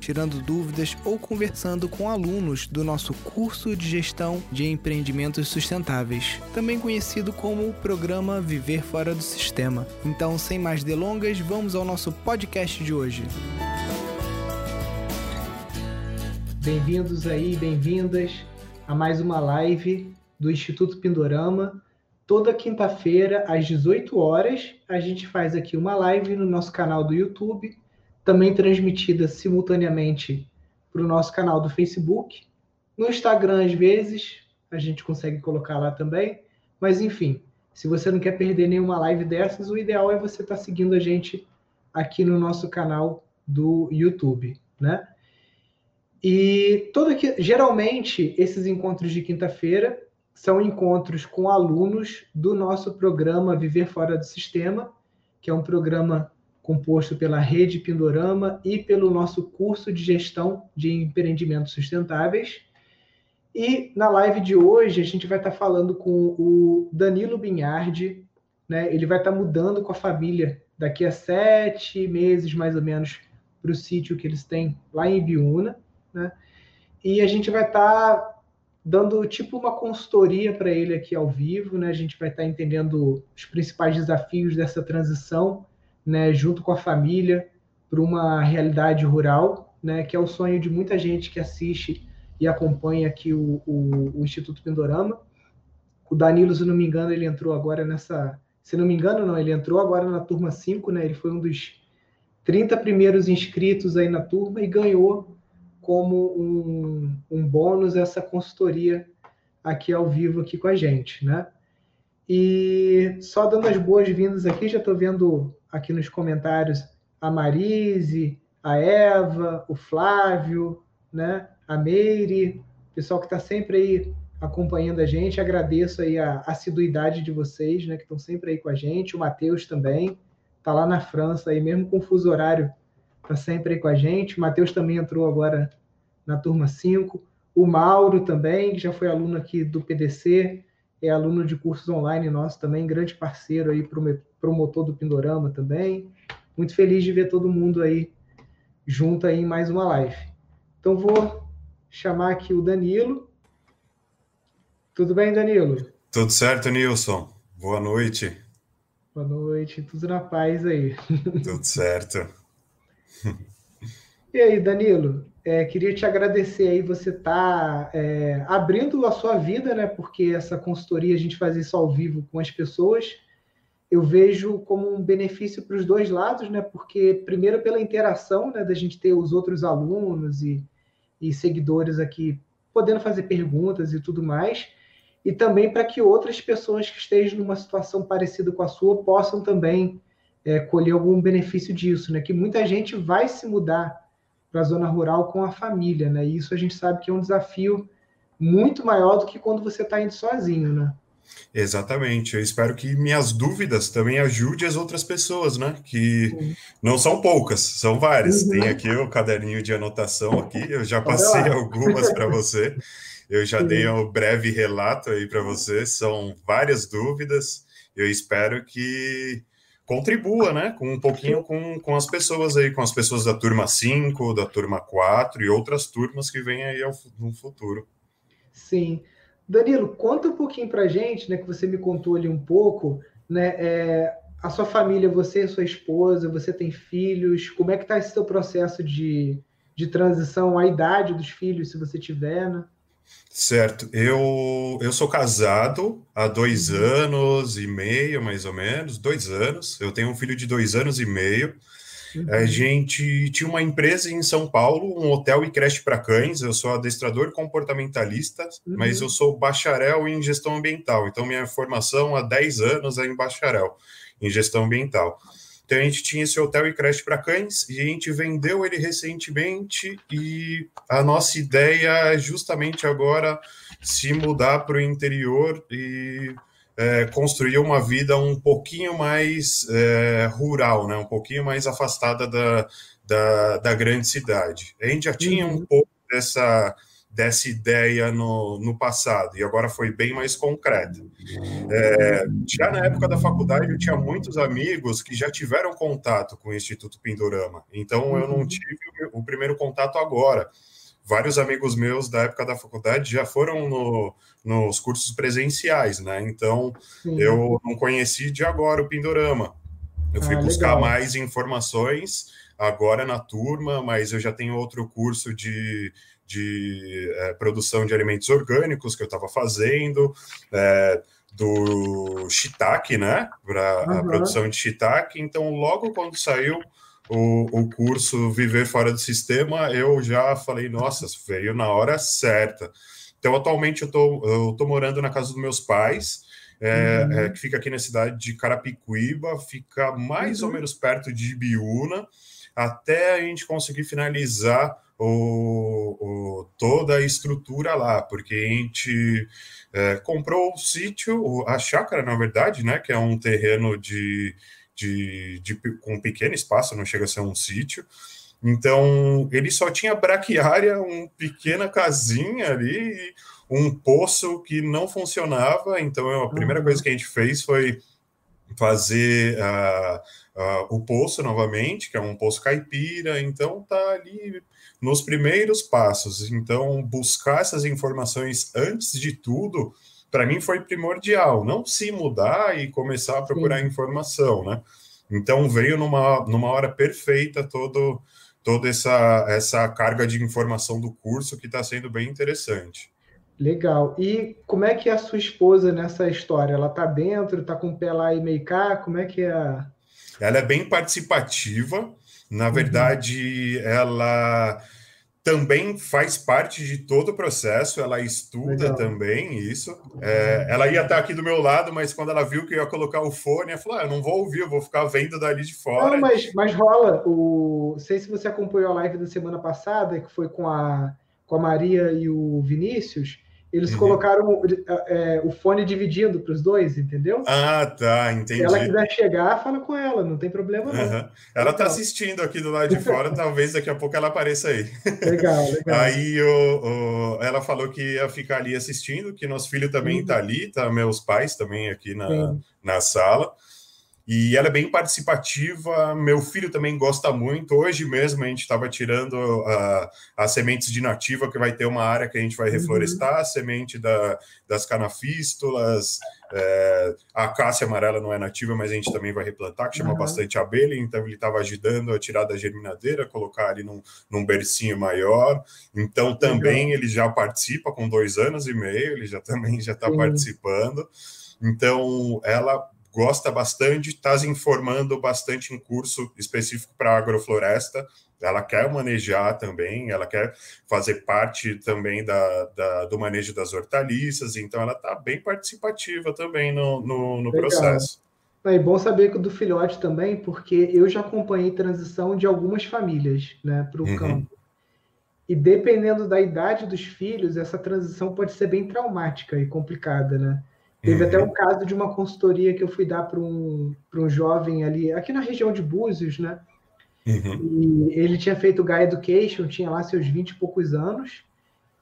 tirando dúvidas ou conversando com alunos do nosso curso de gestão de empreendimentos sustentáveis, também conhecido como o programa Viver Fora do Sistema. Então, sem mais delongas, vamos ao nosso podcast de hoje. Bem-vindos aí, bem-vindas a mais uma live do Instituto Pindorama. Toda quinta-feira, às 18 horas, a gente faz aqui uma live no nosso canal do YouTube também transmitida simultaneamente para o nosso canal do Facebook. No Instagram, às vezes, a gente consegue colocar lá também. Mas, enfim, se você não quer perder nenhuma live dessas, o ideal é você estar tá seguindo a gente aqui no nosso canal do YouTube, né? E todo aqui, geralmente esses encontros de quinta-feira são encontros com alunos do nosso programa Viver Fora do Sistema, que é um programa composto pela Rede Pindorama e pelo nosso curso de gestão de empreendimentos sustentáveis. E na live de hoje a gente vai estar falando com o Danilo Binhardi, né? Ele vai estar mudando com a família daqui a sete meses mais ou menos para o sítio que eles têm lá em Ibiúna, né? E a gente vai estar dando tipo uma consultoria para ele aqui ao vivo, né? A gente vai estar entendendo os principais desafios dessa transição né, junto com a família, para uma realidade rural, né, que é o sonho de muita gente que assiste e acompanha aqui o, o, o, Instituto Pindorama. O Danilo, se não me engano, ele entrou agora nessa. Se não me engano, não, ele entrou agora na turma 5, né? Ele foi um dos 30 primeiros inscritos aí na turma e ganhou como um, um bônus essa consultoria aqui ao vivo aqui com a gente, né? E só dando as boas-vindas aqui, já estou vendo aqui nos comentários a Marise, a Eva, o Flávio, né? a Meire, pessoal que está sempre aí acompanhando a gente. Agradeço aí a assiduidade de vocês, né? que estão sempre aí com a gente. O Matheus também está lá na França, aí mesmo com o fuso horário, está sempre aí com a gente. O Matheus também entrou agora na turma 5. O Mauro também, que já foi aluno aqui do PDC, é aluno de cursos online nosso também, grande parceiro aí, promotor do Pindorama também. Muito feliz de ver todo mundo aí junto aí em mais uma live. Então vou chamar aqui o Danilo. Tudo bem, Danilo? Tudo certo, Nilson. Boa noite. Boa noite, tudo na paz aí. Tudo certo. E aí, Danilo, é, queria te agradecer aí, você tá é, abrindo a sua vida, né? Porque essa consultoria a gente faz isso ao vivo com as pessoas. Eu vejo como um benefício para os dois lados, né? Porque primeiro pela interação, né? Da gente ter os outros alunos e, e seguidores aqui podendo fazer perguntas e tudo mais, e também para que outras pessoas que estejam numa situação parecida com a sua possam também é, colher algum benefício disso, né? Que muita gente vai se mudar para a zona rural com a família, né? E isso a gente sabe que é um desafio muito maior do que quando você está indo sozinho, né? Exatamente. Eu espero que minhas dúvidas também ajudem as outras pessoas, né? Que não são poucas, são várias. Uhum. Tem aqui o caderninho de anotação aqui. Eu já passei algumas para você. Eu já dei um breve relato aí para você. São várias dúvidas. Eu espero que contribua, né, com um pouquinho com, com as pessoas aí, com as pessoas da turma 5, da turma 4 e outras turmas que vêm aí ao, no futuro. Sim. Danilo, conta um pouquinho para gente, né, que você me contou ali um pouco, né, é, a sua família, você e sua esposa, você tem filhos, como é que está esse seu processo de, de transição, a idade dos filhos, se você tiver, né? Certo, eu, eu sou casado há dois anos e meio, mais ou menos, dois anos. Eu tenho um filho de dois anos e meio. Uhum. A gente tinha uma empresa em São Paulo, um hotel e creche para cães. Eu sou adestrador comportamentalista, uhum. mas eu sou bacharel em gestão ambiental. Então, minha formação há 10 anos é em bacharel em gestão ambiental. Então a gente tinha esse hotel e creche para cães e a gente vendeu ele recentemente e a nossa ideia é justamente agora se mudar para o interior e é, construir uma vida um pouquinho mais é, rural, né? um pouquinho mais afastada da, da, da, grande cidade. A gente já tinha um uhum. pouco dessa, dessa ideia no, no passado, e agora foi bem mais concreta. É, já na época da faculdade, eu tinha muitos amigos que já tiveram contato com o Instituto Pindorama, então eu não uhum. tive o, o primeiro contato agora vários amigos meus da época da faculdade já foram no, nos cursos presenciais, né? Então Sim. eu não conheci de agora o Pindorama. Eu fui ah, buscar legal. mais informações agora na turma, mas eu já tenho outro curso de, de é, produção de alimentos orgânicos que eu estava fazendo. É, do shiitake, né? Para uhum. a produção de shiitake. Então, logo quando saiu o, o curso Viver Fora do Sistema, eu já falei, nossa, veio na hora certa. Então, atualmente, eu tô, eu tô morando na casa dos meus pais, é, uhum. é, que fica aqui na cidade de Carapicuíba, fica mais uhum. ou menos perto de Ibiúna, até a gente conseguir finalizar o, o, toda a estrutura lá, porque a gente é, comprou o sítio, a chácara, na verdade, né, que é um terreno de de, de, com um pequeno espaço, não chega a ser um sítio. Então, ele só tinha braquiária, uma pequena casinha ali, um poço que não funcionava. Então, a primeira uhum. coisa que a gente fez foi fazer uh, uh, o poço novamente, que é um poço caipira. Então, tá ali nos primeiros passos. Então, buscar essas informações antes de tudo para mim foi primordial, não se mudar e começar a procurar Sim. informação, né? Então veio numa, numa hora perfeita todo toda essa essa carga de informação do curso que está sendo bem interessante. Legal. E como é que é a sua esposa nessa história? Ela está dentro, está com o pé lá e meio cá? Como é que é? Ela é bem participativa. Na uhum. verdade, uhum. ela também faz parte de todo o processo, ela estuda Legal. também isso. É, ela ia estar aqui do meu lado, mas quando ela viu que eu ia colocar o fone, ela falou: ah, eu não vou ouvir, eu vou ficar vendo dali de fora. Não, mas, mas rola. O... Sei se você acompanhou a live da semana passada, que foi com a, com a Maria e o Vinícius. Eles uhum. colocaram é, é, o fone dividindo para os dois, entendeu? Ah, tá, entendi. Se ela quiser chegar, fala com ela, não tem problema não. Uhum. Ela está assistindo aqui do lado de fora, talvez daqui a pouco ela apareça aí. Legal, legal. Aí o, o, ela falou que ia ficar ali assistindo, que nosso filho também está uhum. ali, tá meus pais também aqui na, na sala. E ela é bem participativa. Meu filho também gosta muito. Hoje mesmo a gente estava tirando uh, as sementes de nativa, que vai ter uma área que a gente vai uhum. reflorestar, uhum. a semente da, das canafístulas. É, a cássia amarela não é nativa, mas a gente também vai replantar, que chama uhum. bastante abelha. Então ele estava ajudando a tirar da germinadeira, colocar ali num, num bercinho maior. Então também uhum. ele já participa com dois anos e meio, ele já também já está participando. Então ela gosta bastante, está se informando bastante em curso específico para agrofloresta. Ela quer manejar também, ela quer fazer parte também da, da do manejo das hortaliças, então ela está bem participativa também no, no, no processo. É bom saber que do filhote também, porque eu já acompanhei transição de algumas famílias né, para o uhum. campo. E dependendo da idade dos filhos, essa transição pode ser bem traumática e complicada, né? Teve uhum. até um caso de uma consultoria que eu fui dar para um, um jovem ali, aqui na região de Búzios, né? Uhum. E ele tinha feito Gaia Education, tinha lá seus 20 e poucos anos.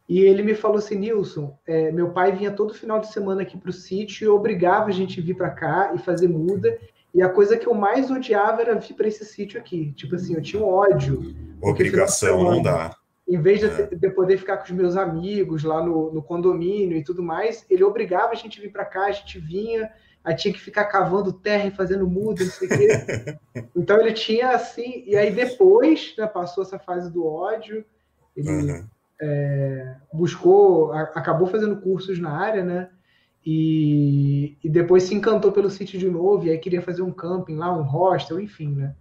E ele me falou assim: Nilson, é, meu pai vinha todo final de semana aqui para o sítio e obrigava a gente a vir para cá e fazer muda. E a coisa que eu mais odiava era vir para esse sítio aqui. Tipo assim, eu tinha um ódio. Obrigação não dá em vez de, é. de, poder ficar com os meus amigos lá no, no, condomínio e tudo mais, ele obrigava a gente a vir para cá, a gente vinha, aí tinha que ficar cavando terra e fazendo muda, não sei o quê. Então ele tinha assim, e aí depois né, passou essa fase do ódio, ele uhum. é, buscou, a, acabou fazendo cursos na área, né? E, e depois se encantou pelo sítio de novo, e aí queria fazer um camping lá, um hostel, enfim, né?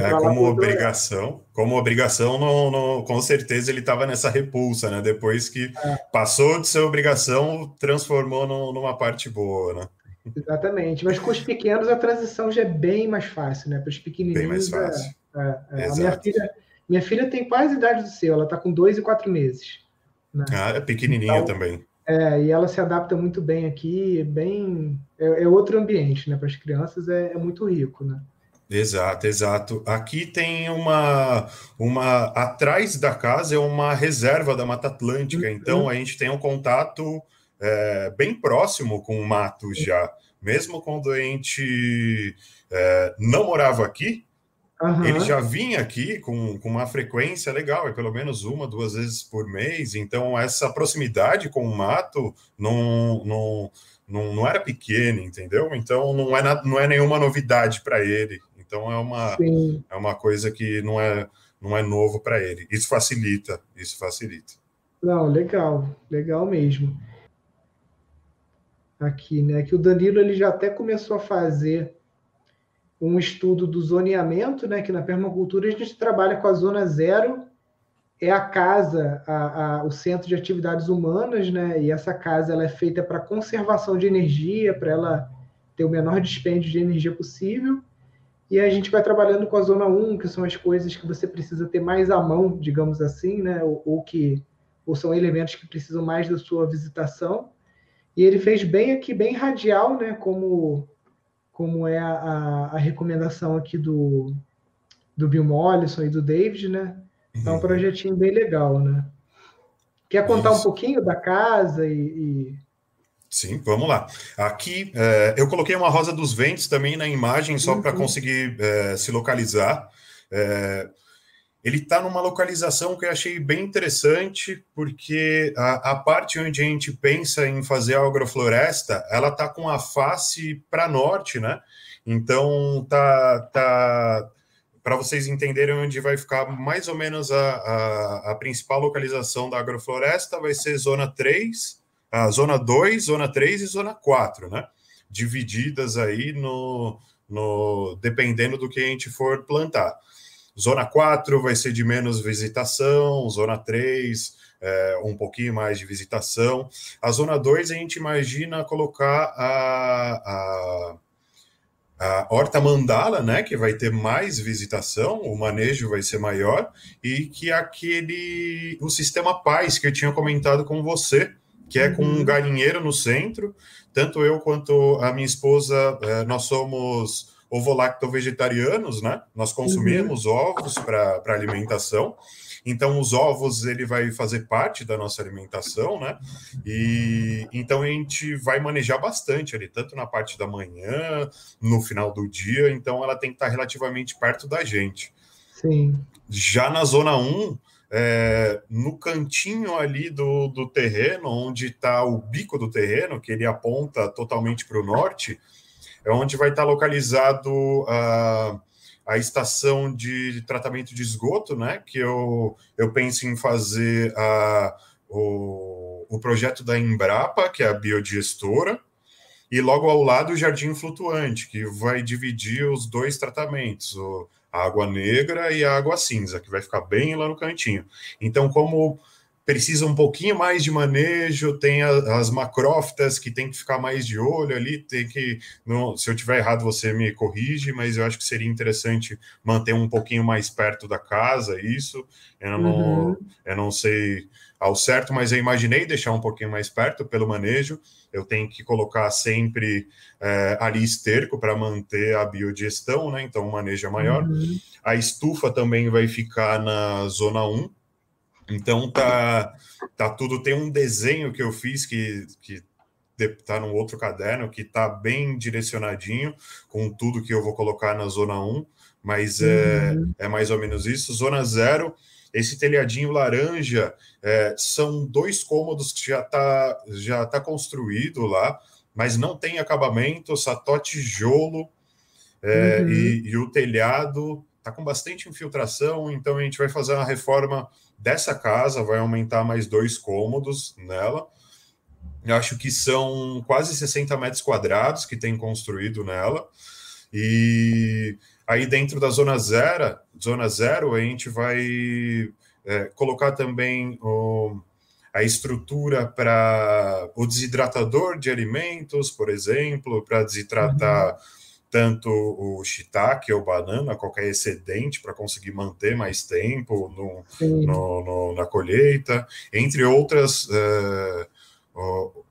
É, como obrigação, como obrigação, no, no, com certeza ele estava nessa repulsa, né? Depois que é. passou de ser obrigação, transformou no, numa parte boa, né? Exatamente, mas com os pequenos a transição já é bem mais fácil, né? Para os pequenininhos. Bem mais é, fácil. É, é, a minha filha, minha filha tem quase a idade do seu, ela está com dois e quatro meses. Né? Ah, é pequenininha então, também. É, e ela se adapta muito bem aqui, bem é, é outro ambiente, né? Para as crianças é, é, muito rico, né? Exato, exato. Aqui tem uma, uma atrás da casa é uma reserva da Mata Atlântica, uhum. então a gente tem um contato é, bem próximo com o mato já. Mesmo quando a gente é, não morava aqui, Uhum. Ele já vinha aqui com, com uma frequência legal, é pelo menos uma, duas vezes por mês. Então, essa proximidade com o mato não, não, não, não era pequena, entendeu? Então, não é, na, não é nenhuma novidade para ele. Então, é uma, é uma coisa que não é, não é novo para ele. Isso facilita, isso facilita. Não, legal, legal mesmo. Aqui, né? Que o Danilo ele já até começou a fazer um estudo do zoneamento, né, que na permacultura a gente trabalha com a zona zero, é a casa, a, a, o centro de atividades humanas, né, e essa casa ela é feita para conservação de energia, para ela ter o menor dispêndio de energia possível, e a gente vai trabalhando com a zona 1, que são as coisas que você precisa ter mais à mão, digamos assim, né, ou, ou que ou são elementos que precisam mais da sua visitação, e ele fez bem aqui, bem radial, né, como como é a, a, recomendação aqui do, do Bill Mollison e do David, né? É um uhum. projetinho bem legal, né? Quer contar Isso. um pouquinho da casa e, e... Sim, vamos lá. Aqui é, eu coloquei uma rosa dos ventos também na imagem, só uhum. para conseguir é, se localizar. É, ele está numa localização que eu achei bem interessante, porque a, a, parte onde a gente pensa em fazer a agrofloresta, ela está com a face para norte, né? Então, tá, tá para vocês entenderem onde vai ficar mais ou menos a, a, a, principal localização da agrofloresta, vai ser zona 3, a zona 2, zona 3 e zona 4, né? Divididas aí no, no dependendo do que a gente for plantar. Zona 4 vai ser de menos visitação, zona 3 é, um pouquinho mais de visitação. A zona 2 a gente imagina colocar a, a, a horta mandala, né, que vai ter mais visitação, o manejo vai ser maior, e que aquele o sistema paz que eu tinha comentado com você, que é com um uhum. galinheiro no centro. Tanto eu quanto a minha esposa, é, nós somos ovo-lacto-vegetarianos, né? Nós consumimos uhum. ovos para alimentação. Então, os ovos ele vai fazer parte da nossa alimentação, né? E então a gente vai manejar bastante ali, tanto na parte da manhã, no final do dia. Então, ela tem que estar relativamente perto da gente. Sim. Já na zona 1, é, no cantinho ali do, do terreno, onde está o bico do terreno, que ele aponta totalmente para o norte, é onde vai estar localizado a, a estação de tratamento de esgoto, né? Que eu, eu penso em fazer a, o, o projeto da Embrapa, que é a biodigestora, e logo ao lado o jardim flutuante, que vai dividir os dois tratamentos, a água negra e a água cinza, que vai ficar bem lá no cantinho. Então, como precisa um pouquinho mais de manejo, tem a, as macrófitas que tem que ficar mais de olho ali, tem que, não, se eu tiver errado você me corrige, mas eu acho que seria interessante manter um pouquinho mais perto da casa isso, eu não, uhum. eu não sei ao certo, mas eu imaginei deixar um pouquinho mais perto pelo manejo, eu tenho que colocar sempre é, ali esterco para manter a biodigestão, né, então o manejo é maior, uhum. a estufa também vai ficar na zona 1, então tá, tá tudo. Tem um desenho que eu fiz que, que tá no outro caderno que tá bem direcionadinho com tudo que eu vou colocar na zona 1, mas é, uhum. é, é mais ou menos isso. Zona 0, esse telhadinho laranja é, são dois cômodos que já tá, já tá construído lá, mas não tem acabamento, só tijolo é, uhum. e, e o telhado tá com bastante infiltração, então a gente vai fazer uma reforma dessa casa, vai aumentar mais dois cômodos nela. Eu acho que são quase 60 metros quadrados que tem construído nela. E aí dentro da zona zero, zona zero, a gente vai é, colocar também o, a estrutura para o desidratador de alimentos, por exemplo, para desidratar uhum tanto o shiitake ou banana, qualquer excedente para conseguir manter mais tempo no, no, no, na colheita, entre outras uh,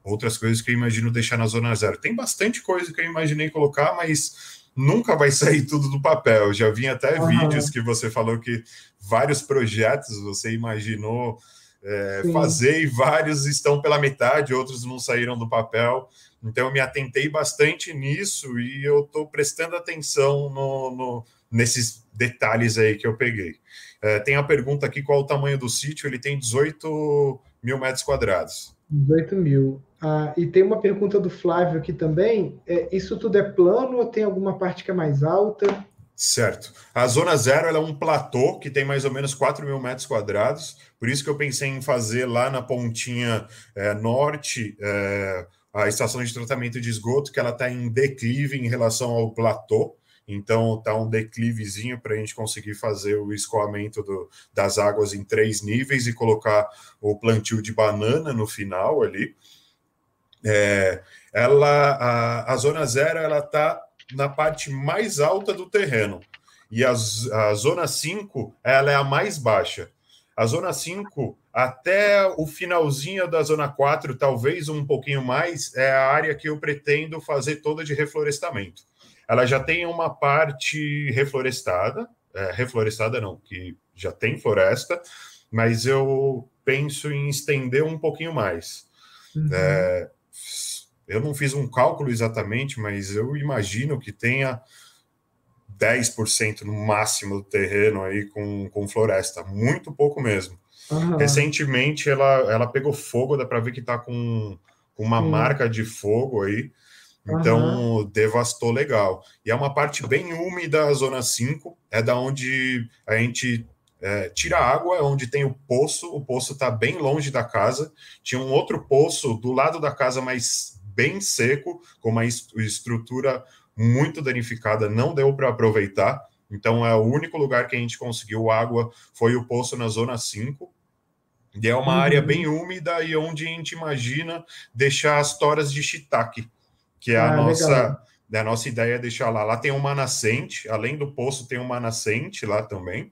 outras coisas que eu imagino deixar na zona zero. Tem bastante coisa que eu imaginei colocar, mas nunca vai sair tudo do papel. Eu já vi até uhum. vídeos que você falou que vários projetos você imaginou é, fazer e vários estão pela metade, outros não saíram do papel. Então, eu me atentei bastante nisso e eu estou prestando atenção no, no, nesses detalhes aí que eu peguei. É, tem a pergunta aqui: qual o tamanho do sítio? Ele tem 18 mil metros quadrados. 18 mil. Ah, e tem uma pergunta do Flávio aqui também: é, isso tudo é plano ou tem alguma parte que é mais alta? Certo. A zona zero é um platô que tem mais ou menos 4 mil metros quadrados, por isso que eu pensei em fazer lá na pontinha é, norte é, a estação de tratamento de esgoto, que ela está em declive em relação ao platô. Então tá um declivezinho para a gente conseguir fazer o escoamento do, das águas em três níveis e colocar o plantio de banana no final ali. É, ela a, a zona zero ela está na parte mais alta do terreno e a, a zona 5 ela é a mais baixa. A zona 5 até o finalzinho da zona 4, talvez um pouquinho mais, é a área que eu pretendo fazer toda de reflorestamento. Ela já tem uma parte reflorestada, é, reflorestada não, que já tem floresta, mas eu penso em estender um pouquinho mais. Uhum. É, eu não fiz um cálculo exatamente, mas eu imagino que tenha 10% no máximo do terreno aí com, com floresta, muito pouco mesmo. Uhum. Recentemente ela, ela pegou fogo, dá para ver que está com, com uma marca de fogo aí, então uhum. devastou legal. E é uma parte bem úmida a zona 5, é da onde a gente é, tira água, é onde tem o poço, o poço está bem longe da casa. Tinha um outro poço do lado da casa, mas bem seco, com uma estrutura muito danificada, não deu para aproveitar. Então é o único lugar que a gente conseguiu água foi o poço na zona 5. E é uma uhum. área bem úmida e onde a gente imagina deixar as toras de shiitake, que é a ah, nossa né, a nossa ideia é deixar lá. Lá tem uma nascente, além do poço tem uma nascente lá também.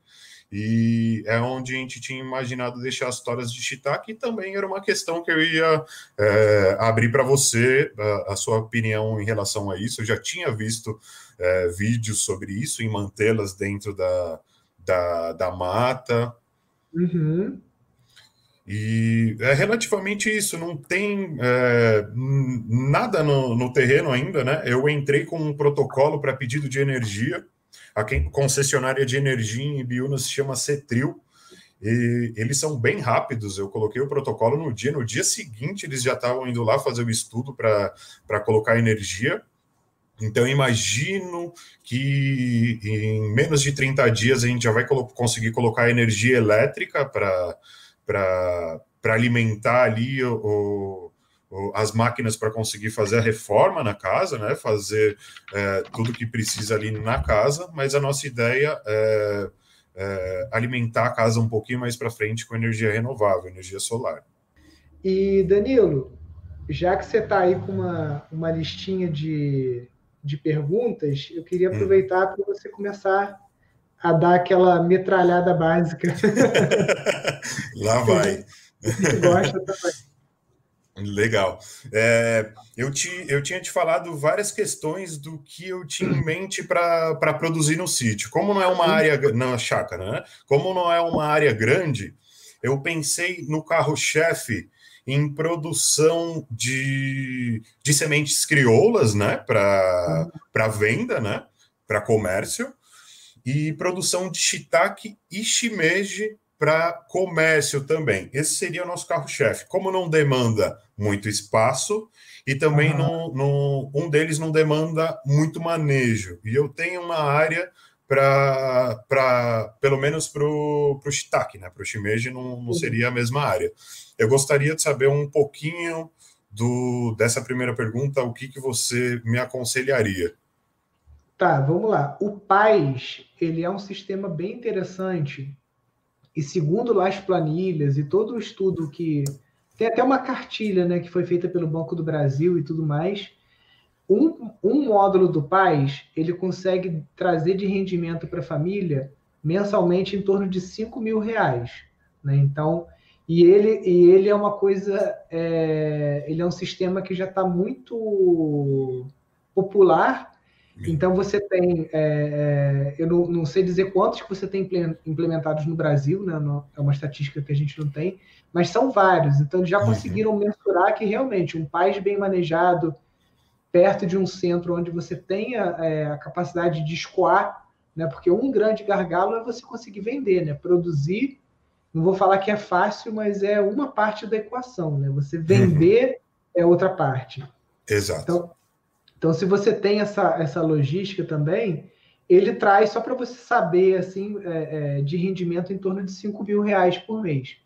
E é onde a gente tinha imaginado deixar as histórias de shiitake, e também era uma questão que eu ia é, abrir para você a, a, sua opinião em relação a isso. Eu já tinha visto é, vídeos sobre isso, em mantê-las dentro da, da, da mata. Uhum. E é relativamente isso, não tem é, nada no, no terreno ainda, né? Eu entrei com um protocolo para pedido de energia a concessionária de energia em Ibiúna se chama Cetril. E eles são bem rápidos. Eu coloquei o protocolo no dia, no dia seguinte eles já estavam indo lá fazer o estudo para colocar energia. Então, imagino que em menos de 30 dias a gente já vai conseguir colocar energia elétrica para alimentar ali o, as máquinas para conseguir fazer a reforma na casa, né? Fazer é, tudo que precisa ali na casa, mas a nossa ideia é, é alimentar a casa um pouquinho mais para frente com energia renovável, energia solar. E Danilo, já que você está aí com uma, uma listinha de, de perguntas, eu queria hum. aproveitar hum. para você começar a dar aquela metralhada básica. Lá vai. Gosta também. Legal. É, eu, te, eu tinha te falado várias questões do que eu tinha em mente para produzir no sítio. Como não é uma área na chácara, né? Como não é uma área grande, eu pensei no carro-chefe em produção de, de sementes crioulas, né? Para venda, né? Para comércio. E produção de shiitake e shimeji para comércio também. Esse seria o nosso carro-chefe. Como não demanda muito espaço e também uhum. não, não, um deles não demanda muito manejo. E eu tenho uma área para, pelo menos para o shiitake, né? Para o shimeji não, não seria a mesma área. Eu gostaria de saber um pouquinho do, dessa primeira pergunta, o que, que você me aconselharia? Tá, vamos lá. O PAIS, ele é um sistema bem interessante e segundo lá as planilhas e todo o estudo que. Tem até uma cartilha né, que foi feita pelo Banco do Brasil e tudo mais. Um, um módulo do PAIS ele consegue trazer de rendimento para a família mensalmente em torno de 5 mil reais. Né? Então, E ele, e ele é uma coisa, é, ele é um sistema que já está muito popular. Então você tem, é, é, eu não, não, sei dizer quantos que você tem implementados no Brasil, né? Não, é uma estatística que a gente não tem, mas são vários. Então eles já uhum. conseguiram mensurar que realmente um país bem manejado, perto de um centro onde você tenha é, a capacidade de escoar, né? Porque um grande gargalo é você conseguir vender, né? Produzir não vou falar que é fácil, mas é uma parte da equação, né? Você vender uhum. é outra parte. Exato. Então, então, se você tem essa, essa logística também, ele traz, só para você saber, assim, é, é, de rendimento em torno de 5 mil reais por mês.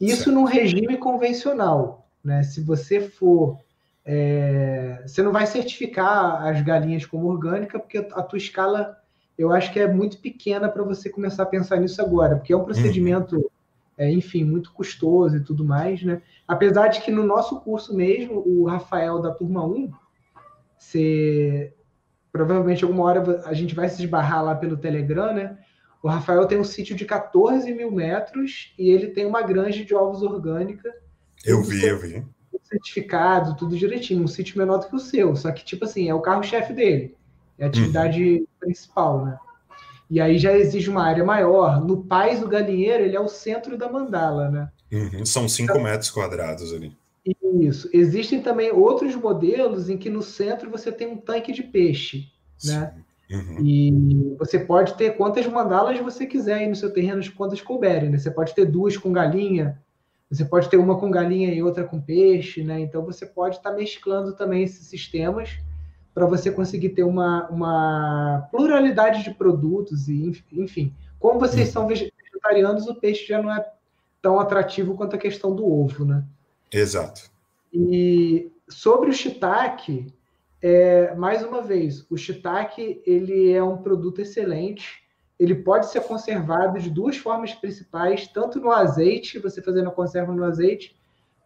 Isso certo. num regime convencional, né? Se você for... É, você não vai certificar as galinhas como orgânica, porque a tua escala eu acho que é muito pequena para você começar a pensar nisso agora, porque é um procedimento, uhum. é, enfim, muito custoso e tudo mais, né? Apesar de que no nosso curso mesmo, o Rafael da turma 1, você, provavelmente alguma hora a gente vai se esbarrar lá pelo Telegram, né? O Rafael tem um sítio de 14 mil metros e ele tem uma granja de ovos orgânica. Eu vi, eu vi. Certificado, tudo direitinho, um sítio menor do que o seu, só que, tipo assim, é o carro-chefe dele. É a atividade uhum. principal, né? E aí já exige uma área maior. No Pais do Galinheiro, ele é o centro da mandala, né? Uhum. São 5 então, metros quadrados ali. Isso. Existem também outros modelos em que no centro você tem um tanque de peixe, né? Uhum. E você pode ter quantas mandalas você quiser aí no seu terreno, quantas couberem, né? Você pode ter duas com galinha, você pode ter uma com galinha e outra com peixe, né? Então você pode estar tá mesclando também esses sistemas para você conseguir ter uma, uma pluralidade de produtos e enfim. Como vocês são vegetarianos, o peixe já não é tão atrativo quanto a questão do ovo, né? Exato. E sobre o shiitake, é, mais uma vez, o shiitake ele é um produto excelente. Ele pode ser conservado de duas formas principais, tanto no azeite, você fazendo a conserva no azeite,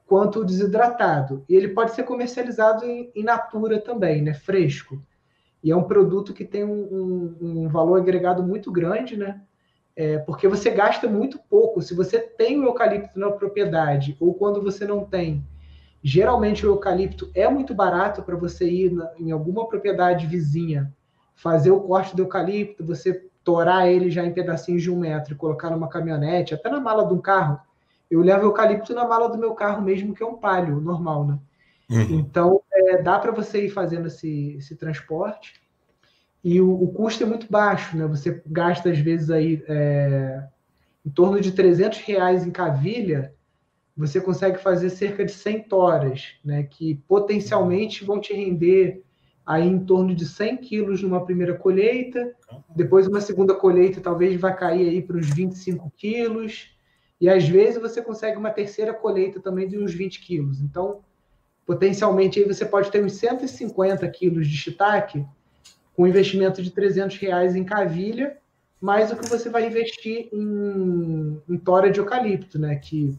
quanto desidratado. E ele pode ser comercializado em, in natura também, né? fresco. E é um produto que tem um, um, um valor agregado muito grande, né? É, porque você gasta muito pouco. Se você tem o eucalipto na propriedade ou quando você não tem, geralmente o eucalipto é muito barato para você ir na, em alguma propriedade vizinha, fazer o corte do eucalipto, você torar ele já em pedacinhos de um metro e colocar numa caminhonete, até na mala de um carro, eu levo eucalipto na mala do meu carro mesmo, que é um palio normal, né? Uhum. Então, é, dá para você ir fazendo esse, esse transporte e o, o, custo é muito baixo, né? Você gasta, às vezes, aí é, em torno de 300 reais em cavilha, você consegue fazer cerca de 100 toras, né? Que potencialmente vão te render aí em torno de 100 quilos numa primeira colheita, depois uma segunda colheita talvez vai cair aí para uns 25 quilos, e às vezes você consegue uma terceira colheita também de uns 20 quilos. Então, potencialmente, aí você pode ter uns 150 quilos de shiitake com investimento de 300 reais em cavilha, mais o que você vai investir em, em tora de eucalipto, né? Que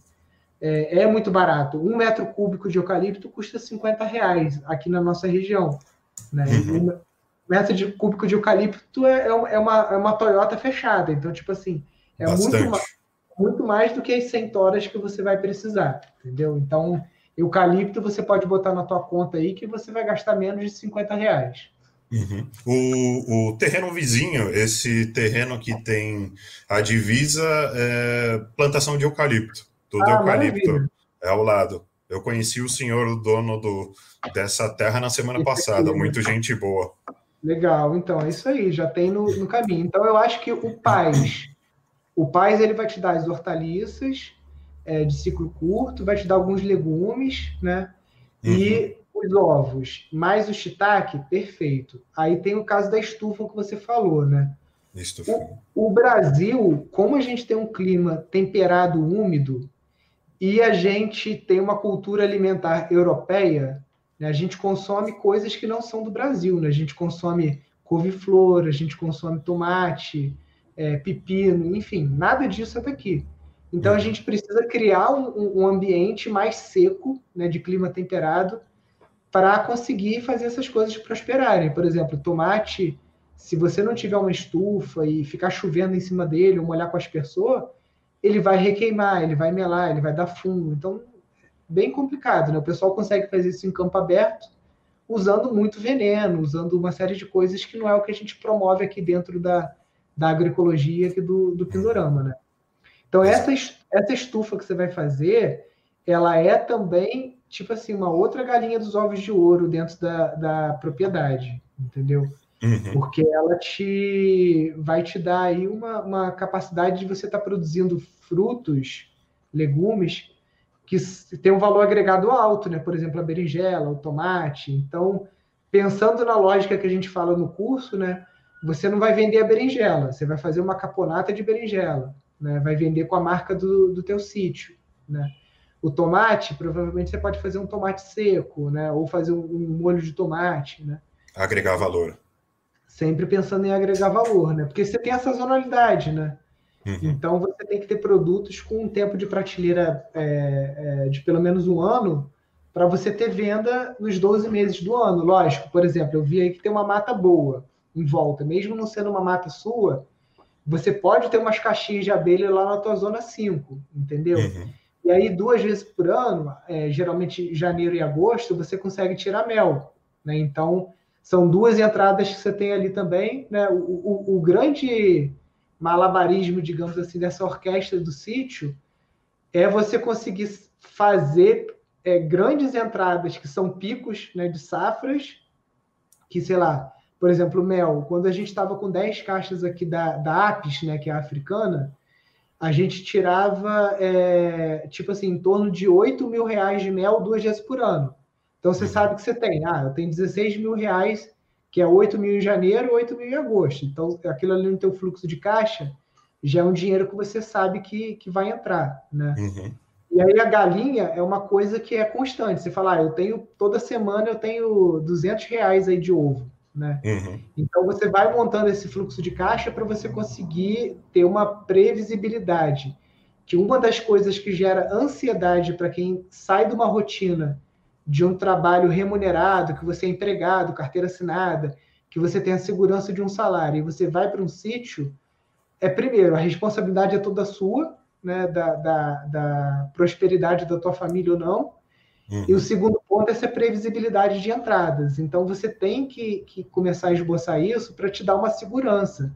é, é, muito barato. Um metro cúbico de eucalipto custa 50 reais aqui na nossa região. Né? Uhum. Um metro de cúbico de eucalipto é, é, uma, é uma Toyota fechada. Então, tipo assim, é Bastante. muito mais muito mais do que as 100 horas que você vai precisar, entendeu? Então, eucalipto você pode botar na tua conta aí que você vai gastar menos de 50 reais. Uhum. O, o, terreno vizinho, esse terreno que tem a divisa, é plantação de eucalipto. Tudo ah, eucalipto. Maravilha. É ao lado. Eu conheci o senhor, o dono do, dessa terra, na semana passada. Muito gente boa. Legal, então é isso aí, já tem no, no caminho. Então eu acho que o pais o Paz ele vai te dar as hortaliças é, de ciclo curto, vai te dar alguns legumes, né? Uhum. E os ovos, mais o shiitake, perfeito. Aí tem o caso da estufa que você falou, né? O, o, Brasil, como a gente tem um clima temperado, úmido, e a gente tem uma cultura alimentar europeia, né? a gente consome coisas que não são do Brasil, né? A gente consome couve-flor, a gente consome tomate, é, pepino, enfim, nada disso é daqui. Então a gente precisa criar um, um ambiente mais seco, né, de clima temperado, para conseguir fazer essas coisas prosperarem. Por exemplo, tomate, se você não tiver uma estufa e ficar chovendo em cima dele ou molhar com as pessoas, ele vai requeimar, ele vai melar, ele vai dar fumo. Então, bem complicado, né? O pessoal consegue fazer isso em campo aberto, usando muito veneno, usando uma série de coisas que não é o que a gente promove aqui dentro da, da agroecologia aqui do, do Pindorama, né? Então, essa, essa estufa que você vai fazer, ela é também, tipo assim, uma outra galinha dos ovos de ouro dentro da, da propriedade, entendeu? Uhum. Porque ela te vai te dar aí uma, uma capacidade de você estar tá produzindo frutos, legumes, que tem um valor agregado alto, né? Por exemplo, a berinjela, o tomate. Então, pensando na lógica que a gente fala no curso, né? Você não vai vender a berinjela, você vai fazer uma caponata de berinjela, né? Vai vender com a marca do, do teu sítio, né? O tomate, provavelmente você pode fazer um tomate seco, né? Ou fazer um, um molho de tomate, né? Agregar valor. Sempre pensando em agregar valor, né? Porque você tem a sazonalidade, né? Uhum. Então você tem que ter produtos com um tempo de prateleira é, é, de pelo menos um ano para você ter venda nos 12 meses do ano. Lógico, por exemplo, eu vi aí que tem uma mata boa em volta, mesmo não sendo uma mata sua, você pode ter umas caixinhas de abelha lá na tua zona 5, entendeu? Uhum. E aí, duas vezes por ano, é, geralmente janeiro e agosto, você consegue tirar mel. Né? Então, são duas entradas que você tem ali também. Né? O, o, o grande malabarismo, digamos assim, dessa orquestra do sítio é você conseguir fazer é, grandes entradas que são picos né, de safras, que, sei lá, por exemplo, mel. Quando a gente estava com 10 caixas aqui da, da Apis, né, que é africana, a gente tirava, é, tipo assim, em torno de 8 mil reais de mel duas vezes por ano. Então, você sabe que você tem. Ah, eu tenho 16 mil reais que é 8 mil em janeiro e 8 mil em agosto. Então, aquilo ali no teu fluxo de caixa já é um dinheiro que você sabe que, que vai entrar, né? Uhum. E aí a galinha é uma coisa que é constante. Você fala, ah, eu tenho, toda semana eu tenho 200 reais aí de ovo, né? Uhum. Então, você vai montando esse fluxo de caixa para você conseguir ter uma previsibilidade. Que uma das coisas que gera ansiedade para quem sai de uma rotina de um trabalho remunerado, que você é empregado, carteira assinada, que você tem a segurança de um salário, e você vai para um sítio, é primeiro, a responsabilidade é toda sua, né, da, da, da prosperidade da tua família ou não, uhum. e o segundo ponto é essa previsibilidade de entradas. Então, você tem que, que começar a esboçar isso para te dar uma segurança.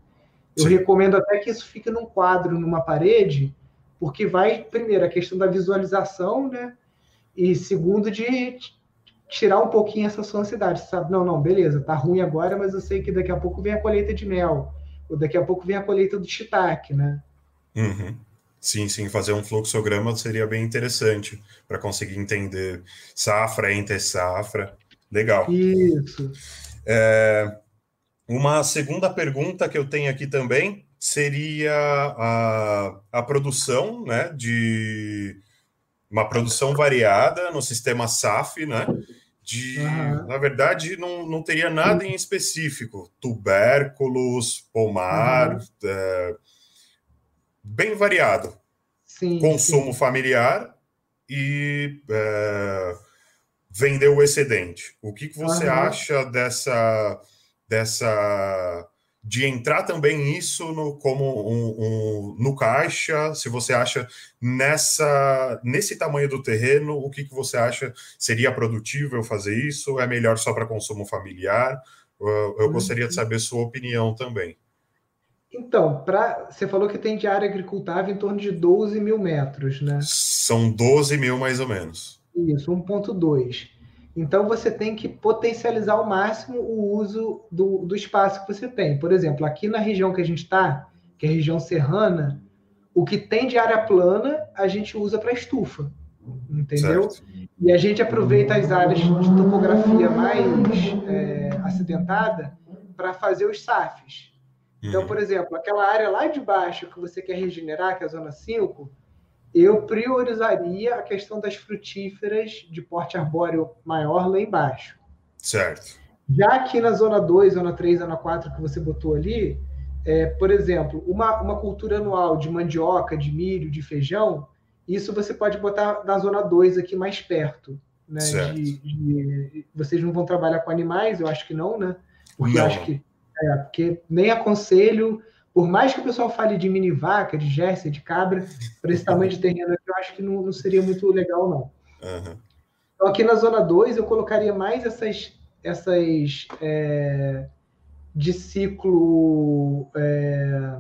Eu Sim. recomendo até que isso fique num quadro, numa parede, porque vai, primeiro, a questão da visualização, né? E segundo, de tirar um pouquinho essa sua ansiedade, sabe? Não, não, beleza, tá ruim agora, mas eu sei que daqui a pouco vem a colheita de mel, ou daqui a pouco vem a colheita do shiitake, né? Uhum. Sim, sim, fazer um fluxograma seria bem interessante para conseguir entender safra, entre safra. Legal. Isso. É, uma segunda pergunta que eu tenho aqui também seria a, a produção né, de uma produção variada no sistema SAF, né? De, uhum. na verdade, não, não teria nada em específico. Tubérculos, pomar, uhum. é, bem variado. Sim, Consumo sim. familiar e é, vender o excedente. O que, que você uhum. acha dessa, dessa de entrar também isso no, como um, um, no caixa, se você acha nessa nesse tamanho do terreno, o que, que você acha seria produtivo fazer isso? É melhor só para consumo familiar? Eu, eu gostaria de uhum. saber sua opinião também. Então, pra, você falou que tem de área agricultável em torno de 12 mil metros, né? São 12 mil mais ou menos. Isso, 1,2. Então, você tem que potencializar ao máximo o uso do, do espaço que você tem. Por exemplo, aqui na região que a gente está, que é a região serrana, o que tem de área plana, a gente usa para estufa, entendeu? Certo. E a gente aproveita as áreas de topografia mais é, acidentada para fazer os SAFs. Então, uhum. por exemplo, aquela área lá de baixo que você quer regenerar, que é a zona 5, eu priorizaria a questão das frutíferas de porte arbóreo maior lá embaixo. Certo. Já aqui na zona 2, zona 3, zona 4 que você botou ali, é, por exemplo, uma, uma cultura anual de mandioca, de milho, de feijão, isso você pode botar na zona 2 aqui mais perto. Né? Certo. De, de, vocês não vão trabalhar com animais, eu acho que não, né? Porque não. eu acho que é, porque nem aconselho, por mais que o pessoal fale de mini vaca, de Jéssica, de cabra, para esse tamanho de terreno aqui, eu acho que não, não seria muito legal, não. Uhum. Então, aqui na zona 2, eu colocaria mais essas, essas é, de ciclo. É,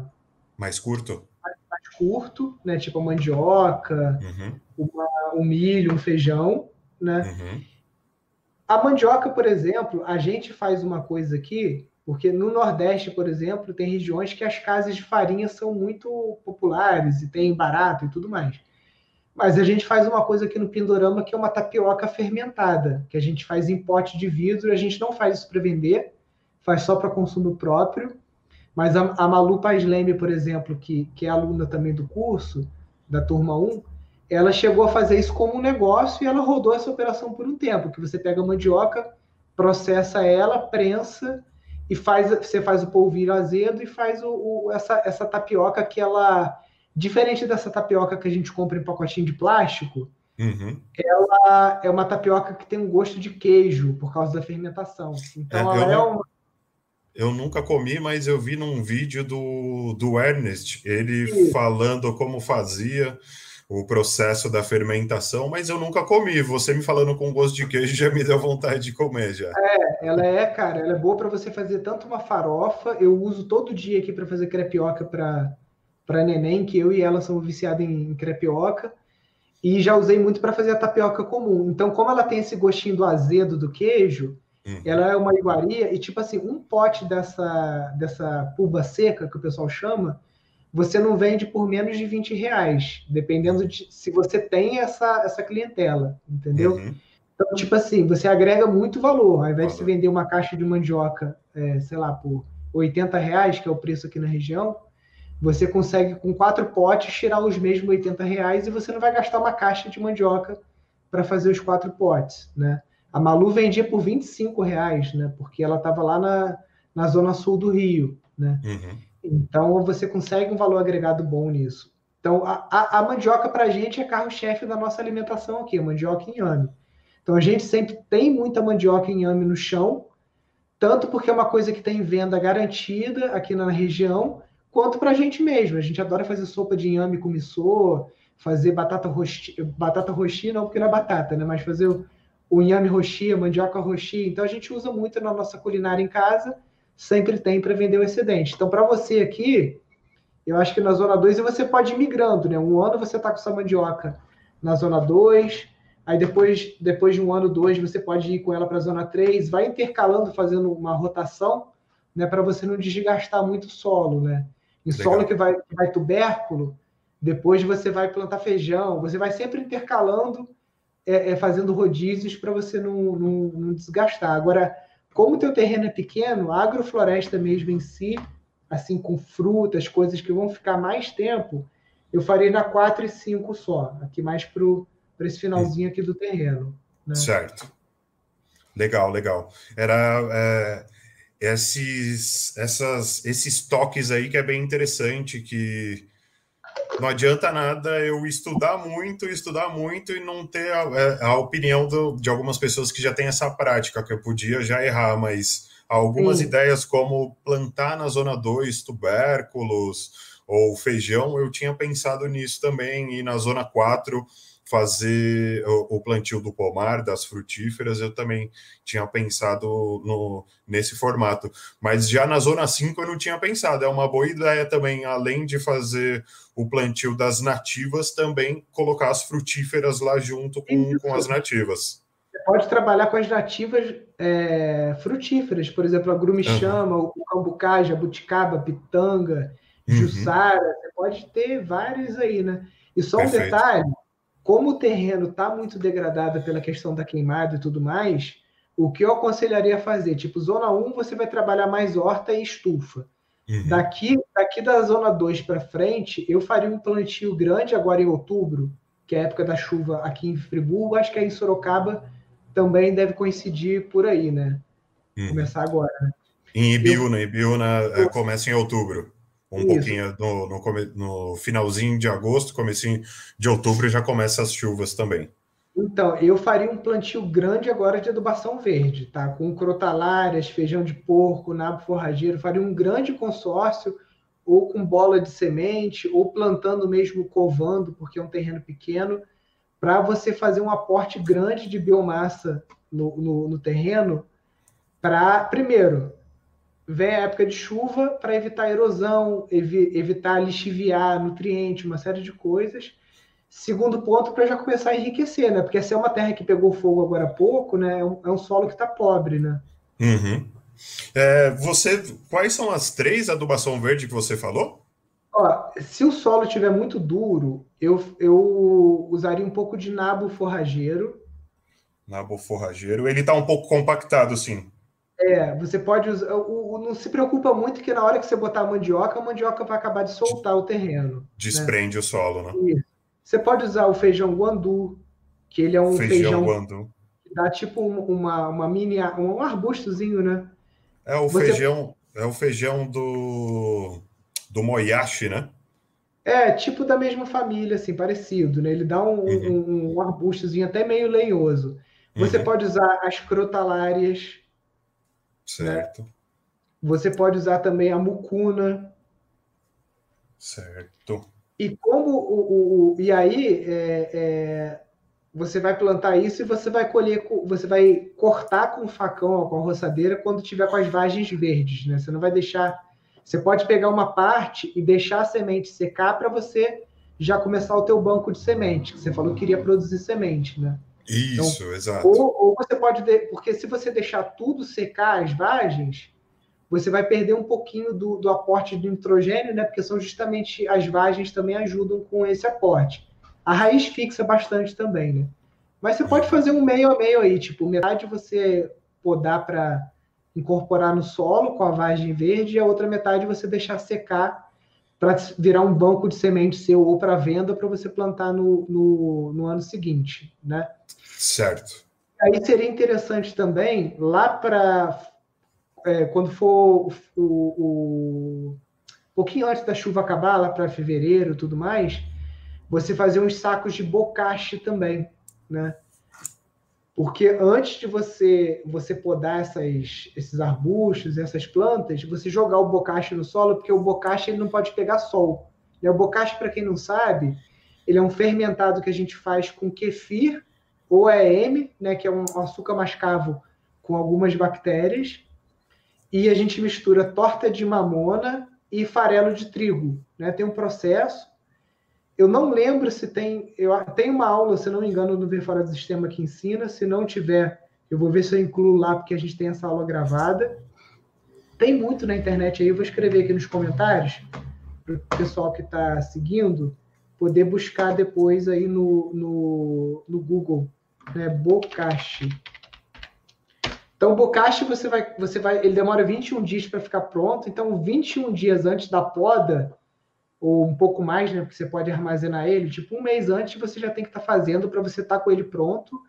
mais curto? Mais, mais, curto, né? Tipo a mandioca, uhum. uma, um milho, um feijão, né? Uhum. A mandioca, por exemplo, a gente faz uma coisa aqui, porque no Nordeste, por exemplo, tem regiões que as casas de farinha são muito populares e tem barato e tudo mais. Mas a gente faz uma coisa aqui no Pindorama que é uma tapioca fermentada, que a gente faz em pote de vidro, a gente não faz isso para vender, faz só para consumo próprio. Mas a, a Malu Paz Leme, por exemplo, que, que é aluna também do curso, da turma 1, ela chegou a fazer isso como um negócio e ela rodou essa operação por um tempo, que você pega a mandioca, processa ela, prensa e faz, você faz o polvilho azedo e faz o, o, essa, essa tapioca que ela, diferente dessa tapioca que a gente compra em pacotinho de plástico, uhum. ela é uma tapioca que tem um gosto de queijo por causa da fermentação. Então é, ela é uma eu nunca comi, mas eu vi num vídeo do, do Ernest, ele falando como fazia o processo da fermentação, mas eu nunca comi. Você me falando com gosto de queijo já me deu vontade de comer já. É, ela é, cara, ela é boa para você fazer tanto uma farofa, eu uso todo dia aqui para fazer crepioca para para neném, que eu e ela somos viciados em, em crepioca, e já usei muito para fazer a tapioca comum. Então, como ela tem esse gostinho do azedo do queijo, uhum. ela é uma iguaria e tipo assim, um pote dessa dessa pulba seca que o pessoal chama, você não vende por menos de 20 reais, dependendo de se você tem essa, essa clientela, entendeu? Uhum. Então, tipo assim, você agrega muito valor. Ao invés de você vender uma caixa de mandioca, é, sei lá, por 80 reais, que é o preço aqui na região, você consegue com quatro potes tirar os mesmos 80 reais e você não vai gastar uma caixa de mandioca para fazer os quatro potes, né? A Malu vendia por 25 reais, né? Porque ela estava lá na, na zona sul do Rio, né? Uhum. Então, você consegue um valor agregado bom nisso. Então, a, a, a mandioca para a gente é carro-chefe da nossa alimentação aqui, a mandioca em inhame. Então, a gente sempre tem muita mandioca em inhame no chão, tanto porque é uma coisa que tem venda garantida aqui na região, quanto para a gente mesmo. A gente adora fazer sopa de inhame com missô, fazer batata roxi, batata roxi não porque não é batata, né? Mas fazer o, o inhame mandioca roxi. Então, a gente usa muito na nossa culinária em casa sempre tem para vender o excedente. Então, para você aqui, eu acho que na zona 2 você pode ir migrando, né? Um ano você está com sua mandioca na zona 2, aí depois, depois de um ano, dois, você pode ir com ela para a zona 3, vai intercalando, fazendo uma rotação, né? Para você não desgastar muito o solo, né? Em Legal. solo que vai, que vai tubérculo, depois você vai plantar feijão, você vai sempre intercalando, é, é fazendo rodízios para você não, não, não desgastar. Agora, como o teu terreno é pequeno, a agrofloresta mesmo em si, assim, com frutas, coisas que vão ficar mais tempo, eu farei na 4 e 5 só, aqui mais para esse finalzinho aqui do terreno. Né? Certo. Legal, legal. Era é, esses, essas, esses toques aí que é bem interessante, que não adianta nada eu estudar muito, estudar muito e não ter a, é, a opinião do, de algumas pessoas que já têm essa prática, que eu podia já errar, mas algumas Sim. ideias como plantar na zona 2 tubérculos ou feijão, eu tinha pensado nisso também, e na zona 4 fazer o, plantio do pomar, das frutíferas, eu também tinha pensado no, nesse formato. Mas já na zona 5 eu não tinha pensado. É uma boa ideia também, além de fazer o plantio das nativas, também colocar as frutíferas lá junto com, com as nativas. Você pode trabalhar com as nativas é, frutíferas, por exemplo, a grumichama, uhum. o cambucá, jabuticaba, pitanga, uhum. jussara, você pode ter vários aí, né? E só um Perfeito. detalhe, como o terreno está muito degradado pela questão da queimada e tudo mais, o que eu aconselharia a fazer? Tipo, zona 1 você vai trabalhar mais horta e estufa. Uhum. Daqui, daqui da zona 2 para frente, eu faria um plantio grande agora em outubro, que é a época da chuva aqui em Friburgo, acho que aí em Sorocaba também deve coincidir por aí, né? Uhum. Começar agora, né? Em Ibiúna. Ibiúna eu... começa em outubro um Isso. pouquinho no, no, no, finalzinho de agosto, comecinho de outubro já começa as chuvas também. Então, eu faria um plantio grande agora de adubação verde, tá? Com crotalárias, feijão de porco, nabo forrageiro, faria um grande consórcio, ou com bola de semente, ou plantando mesmo covando, porque é um terreno pequeno, para você fazer um aporte grande de biomassa no, no, no terreno, para, primeiro, vem a época de chuva para evitar erosão, evi evitar lixiviar nutriente, uma série de coisas. Segundo ponto, para já começar a enriquecer, né? Porque essa é uma terra que pegou fogo agora há pouco, né? É um, é um solo que está pobre, né? Uhum. É, você, quais são as três adubação verde que você falou? Ó, se o solo estiver muito duro, eu, eu usaria um pouco de nabo forrageiro. Nabo forrageiro. Ele está um pouco compactado, sim. É, você pode usar. O, o, não se preocupa muito que na hora que você botar a mandioca, a mandioca vai acabar de soltar o terreno. Né? Desprende né? o solo, né? Isso. Você pode usar o feijão guandu, que ele é um feijão, feijão guandu. que dá tipo uma, uma mini, um arbustozinho, né? É o Você... feijão, é o feijão do do moyashi, né? É, tipo da mesma família, assim, parecido, né? Ele dá um, uhum. um, um arbustozinho até meio lenhoso. Você uhum. pode usar as crotalárias. Certo. Você pode usar também a mucuna. Certo. E como o, o, o e aí é, é, você vai plantar isso e você vai colher, você vai cortar com o facão ou com a roçadeira quando tiver com as vagens verdes, né? Você não vai deixar. Você pode pegar uma parte e deixar a semente secar para você já começar o teu banco de semente, que você falou que queria produzir semente, né? Isso, então, exato. Ou, ou, você pode, porque se você deixar tudo secar as vagens, você vai perder um pouquinho do, do aporte do nitrogênio, né? Porque são justamente as vagens também ajudam com esse aporte. A raiz fixa bastante também, né? Mas você pode fazer um meio a meio aí, tipo, metade você podar para incorporar no solo com a vagem verde e a outra metade você deixar secar para virar um banco de semente seu ou para venda para você plantar no, no, no, ano seguinte, né? Certo. Aí seria interessante também, lá para é, quando for o, o, um pouquinho antes da chuva acabar, lá para fevereiro tudo mais, você fazer uns sacos de bocache também, né? Porque antes de você você podar essas, esses arbustos, essas plantas, você jogar o bocache no solo, porque o bocache ele não pode pegar sol. E o bocache, para quem não sabe, ele é um fermentado que a gente faz com kefir ou EM, né, que é um açúcar mascavo com algumas bactérias, e a gente mistura torta de mamona e farelo de trigo. Né? Tem um processo. Eu não lembro se tem. Eu tem uma aula, se não me engano, no Ver Fora do Sistema que ensina. Se não tiver, eu vou ver se eu incluo lá, porque a gente tem essa aula gravada. Tem muito na internet aí, eu vou escrever aqui nos comentários para o pessoal que está seguindo poder buscar depois aí no, no, no Google, né? Bocashi. Então, o você vai, você vai, ele demora 21 dias para ficar pronto. Então, 21 dias antes da poda, ou um pouco mais, né? Porque você pode armazenar ele, tipo um mês antes você já tem que estar tá fazendo para você estar tá com ele pronto.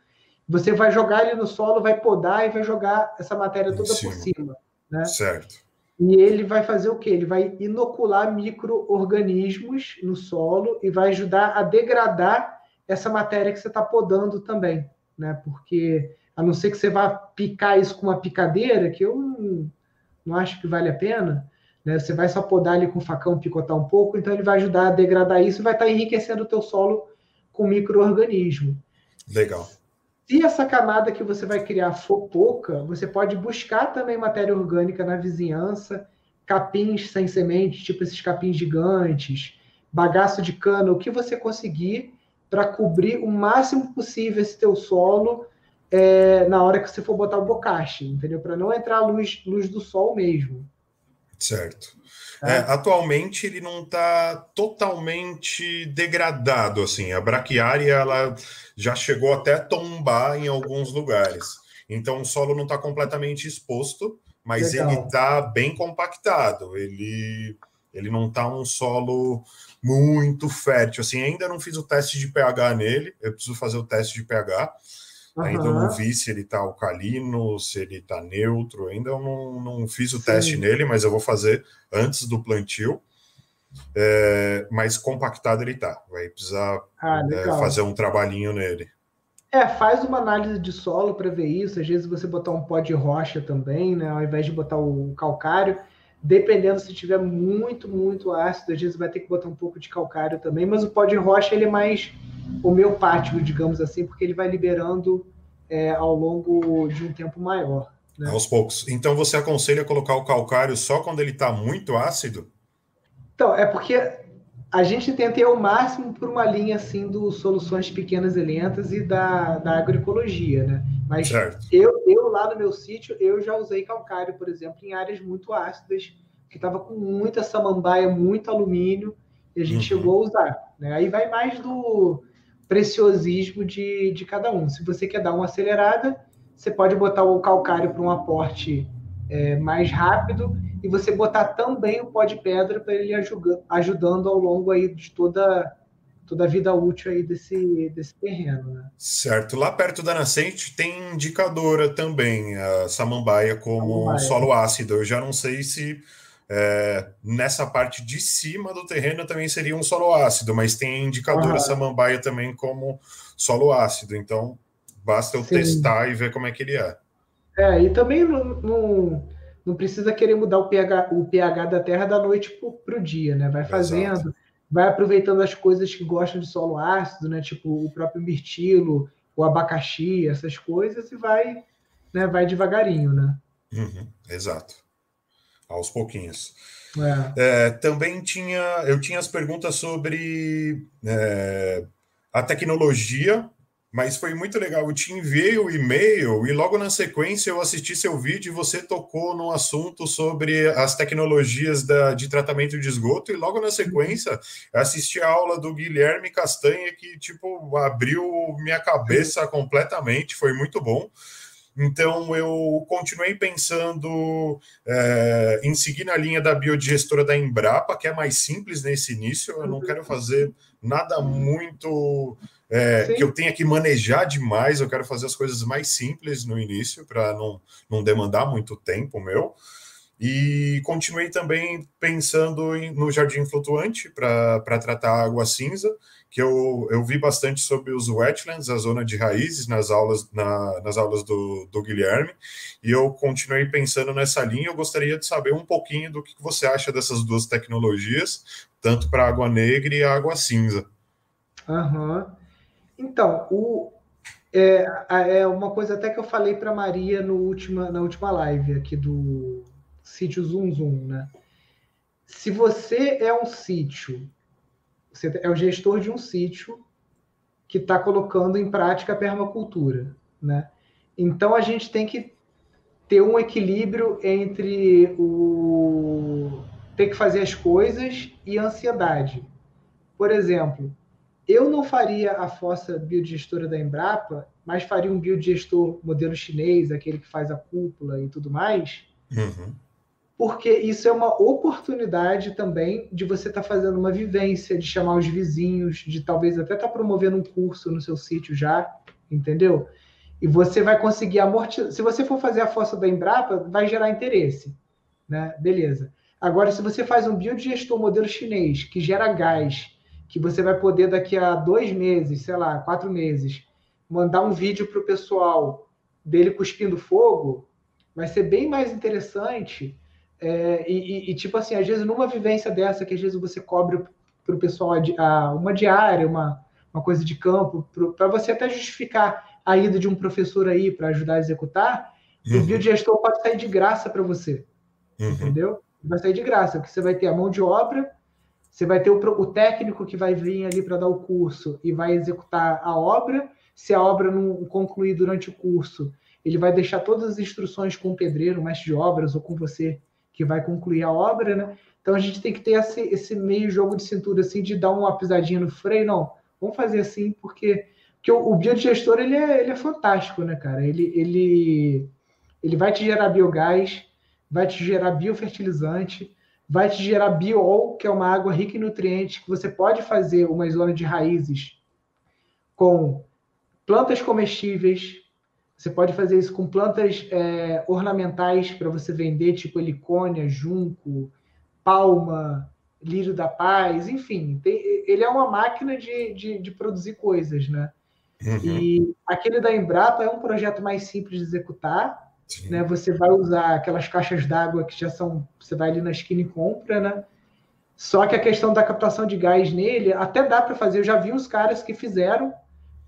Você vai jogar ele no solo, vai podar e vai jogar essa matéria toda por cima, né? Certo. E ele vai fazer o quê? Ele vai inocular micro-organismos no solo e vai ajudar a degradar essa matéria que você está podando também, né? Porque a não ser que você vá picar isso com uma picadeira, que eu não, não acho que vale a pena, né? Você vai só podar ali com o facão, picotar um pouco, então ele vai ajudar a degradar isso e vai estar enriquecendo o teu solo com micro-organismo. Legal. Se essa camada que você vai criar for pouca, você pode buscar também matéria orgânica na vizinhança, capins sem semente, tipo esses capins gigantes, bagaço de cana, o que você conseguir para cobrir o máximo possível esse teu solo é, na hora que você for botar o bocache, entendeu? Para não entrar a luz, luz do sol mesmo. Certo. É. É, atualmente ele não está totalmente degradado assim. A braquiária ela já chegou até a tombar em alguns lugares. Então o solo não está completamente exposto, mas Legal. ele está bem compactado. Ele ele não está um solo muito fértil assim. Ainda não fiz o teste de pH nele. Eu preciso fazer o teste de pH Uhum. Ainda não vi se ele está alcalino, se ele está neutro. Ainda não, não fiz o Sim. teste nele, mas eu vou fazer antes do plantio. É, mas compactado ele está. Vai precisar ah, é, fazer um trabalhinho nele. É, faz uma análise de solo para ver isso. Às vezes você botar um pó de rocha também, né? Ao invés de botar o calcário. Dependendo se tiver muito, muito ácido, às vezes vai ter que botar um pouco de calcário também, mas o pó de rocha ele é mais homeopático, digamos assim, porque ele vai liberando é, ao longo de um tempo maior. Né? Aos poucos. Então você aconselha colocar o calcário só quando ele está muito ácido? Então, é porque a gente tenta ir ao máximo por uma linha assim do soluções pequenas e lentas e da, da agroecologia, né? Mas eu, eu lá no meu sítio, eu já usei calcário, por exemplo, em áreas muito ácidas, que estava com muita samambaia, muito alumínio, e a gente uhum. chegou a usar. Né? Aí vai mais do preciosismo de, de cada um. Se você quer dar uma acelerada, você pode botar o calcário para um aporte é, mais rápido e você botar também o pó de pedra para ele ajuda, ajudando ao longo aí de toda toda a vida útil aí desse, desse terreno. Né? Certo. Lá perto da nascente tem indicadora também, a samambaia como samambaia. solo ácido. Eu já não sei se é, nessa parte de cima do terreno também seria um solo ácido, mas tem indicadora samambaia também como solo ácido. Então basta eu Sim. testar e ver como é que ele é. É, e também não, não, não precisa querer mudar o pH, o pH da terra da noite para o dia, né? Vai fazendo, Exato. vai aproveitando as coisas que gostam de solo ácido, né? Tipo o próprio mirtilo, o abacaxi, essas coisas, e vai, né? vai devagarinho, né? Uhum, exato. Aos pouquinhos. É. É, também tinha, eu tinha as perguntas sobre é, a tecnologia mas foi muito legal. Eu te enviei o e-mail e logo na sequência eu assisti seu vídeo e você tocou no assunto sobre as tecnologias da, de tratamento de esgoto. E logo na sequência assisti a aula do Guilherme Castanha que tipo abriu minha cabeça completamente. Foi muito bom. Então eu continuei pensando é, em seguir na linha da biodigestora da Embrapa, que é mais simples nesse início. Eu não quero fazer nada muito é, que eu tenha que manejar demais, eu quero fazer as coisas mais simples no início, para não, não demandar muito tempo meu. E continuei também pensando em, no jardim flutuante para tratar água cinza, que eu, eu vi bastante sobre os wetlands, a zona de raízes, nas aulas, na, nas aulas do, do Guilherme, e eu continuei pensando nessa linha. Eu gostaria de saber um pouquinho do que você acha dessas duas tecnologias, tanto para água negra e água cinza. Aham. Uhum. Então, o, é, é uma coisa até que eu falei para Maria no última, na última live aqui do sítio Zoom Zoom, né? Se você é um sítio, você é o gestor de um sítio que está colocando em prática a permacultura, né? Então a gente tem que ter um equilíbrio entre o ter que fazer as coisas e ansiedade. Por exemplo, eu não faria a fossa biodigestora da Embrapa, mas faria um biodigestor modelo chinês, aquele que faz a cúpula e tudo mais, uhum. porque isso é uma oportunidade também de você estar tá fazendo uma vivência, de chamar os vizinhos, de talvez até estar tá promovendo um curso no seu sítio já, entendeu? E você vai conseguir amortizar. Se você for fazer a fossa da Embrapa, vai gerar interesse, né? Beleza. Agora, se você faz um biodigestor modelo chinês que gera gás que você vai poder daqui a dois meses, sei lá, quatro meses, mandar um vídeo para o pessoal dele cuspindo fogo, vai ser bem mais interessante. É, e, e, tipo assim, às vezes numa vivência dessa, que às vezes você cobre para o pessoal a, a, uma diária, uma, uma coisa de campo, para você até justificar a ida de um professor aí para ajudar a executar, uhum. o biodigestor pode sair de graça para você. Uhum. Entendeu? Vai sair de graça, porque você vai ter a mão de obra você vai ter o, o técnico que vai vir ali para dar o curso e vai executar a obra. Se a obra não concluir durante o curso, ele vai deixar todas as instruções com o pedreiro, mestre de obras, ou com você que vai concluir a obra, né? Então a gente tem que ter esse, esse meio jogo de cintura, assim, de dar uma pisadinha no freio. Não, vamos fazer assim, porque, porque o, o biodigestor ele é, ele é fantástico, né, cara? Ele, ele, ele vai te gerar biogás, vai te gerar biofertilizante, vai te gerar biol, que é uma água rica em nutrientes, que você pode fazer uma zona de raízes com plantas comestíveis. Você pode fazer isso com plantas é, ornamentais para você vender, tipo helicônia, junco, palma, lírio da paz, enfim. Tem, ele é uma máquina de, de, de produzir coisas, né? Uhum. E aquele da Embrapa é um projeto mais simples de executar, né? Você vai usar aquelas caixas d'água que já são, você vai ali na esquina e compra, né? Só que a questão da captação de gás nele até dá para fazer. Eu já vi uns caras que fizeram,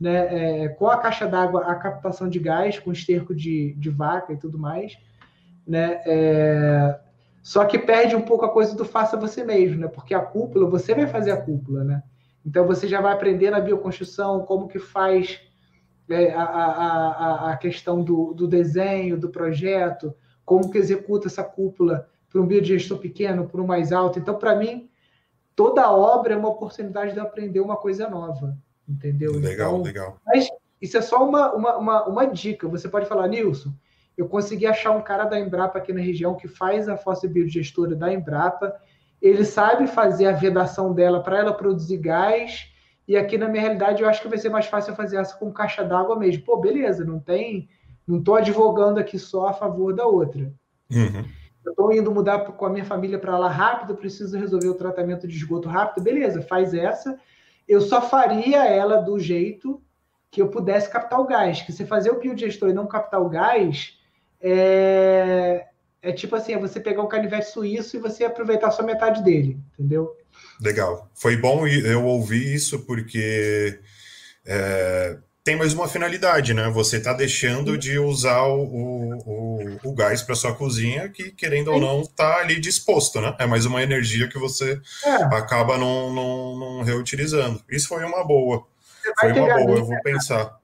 né, é, com a caixa d'água a captação de gás com esterco de, de vaca e tudo mais, né? É, só que perde um pouco a coisa do faça você mesmo, né? Porque a cúpula, você vai fazer a cúpula, né? Então você já vai aprender na bioconstrução como que faz a, a, a, questão do, do desenho, do projeto, como que executa essa cúpula para um biodigestor pequeno, para um mais alto. Então, para mim, toda obra é uma oportunidade de aprender uma coisa nova, entendeu? Legal, então, legal. Mas isso é só uma, uma, uma, uma dica. Você pode falar, Nilson, eu consegui achar um cara da Embrapa aqui na região que faz a fossa biodigestora da Embrapa. Ele sabe fazer a vedação dela para ela produzir gás. E aqui na minha realidade eu acho que vai ser mais fácil fazer essa com caixa d'água mesmo. Pô, beleza, não tem, não estou advogando aqui só a favor da outra. Uhum. Eu estou indo mudar com a minha família para lá rápido, preciso resolver o tratamento de esgoto rápido. Beleza, faz essa. Eu só faria ela do jeito que eu pudesse captar o gás. Que se fazer o biodigestor e não captar o gás, é, é tipo assim, é você pegar um canivete suíço e você aproveitar só metade dele, entendeu? Legal. Foi bom eu ouvir isso porque é, tem mais uma finalidade, né? Você está deixando de usar o, o, o gás para sua cozinha, que querendo ou não está ali disposto, né? É mais uma energia que você é. acaba não, não, não, reutilizando. Isso foi uma boa. Foi uma boa, eu vou pensar.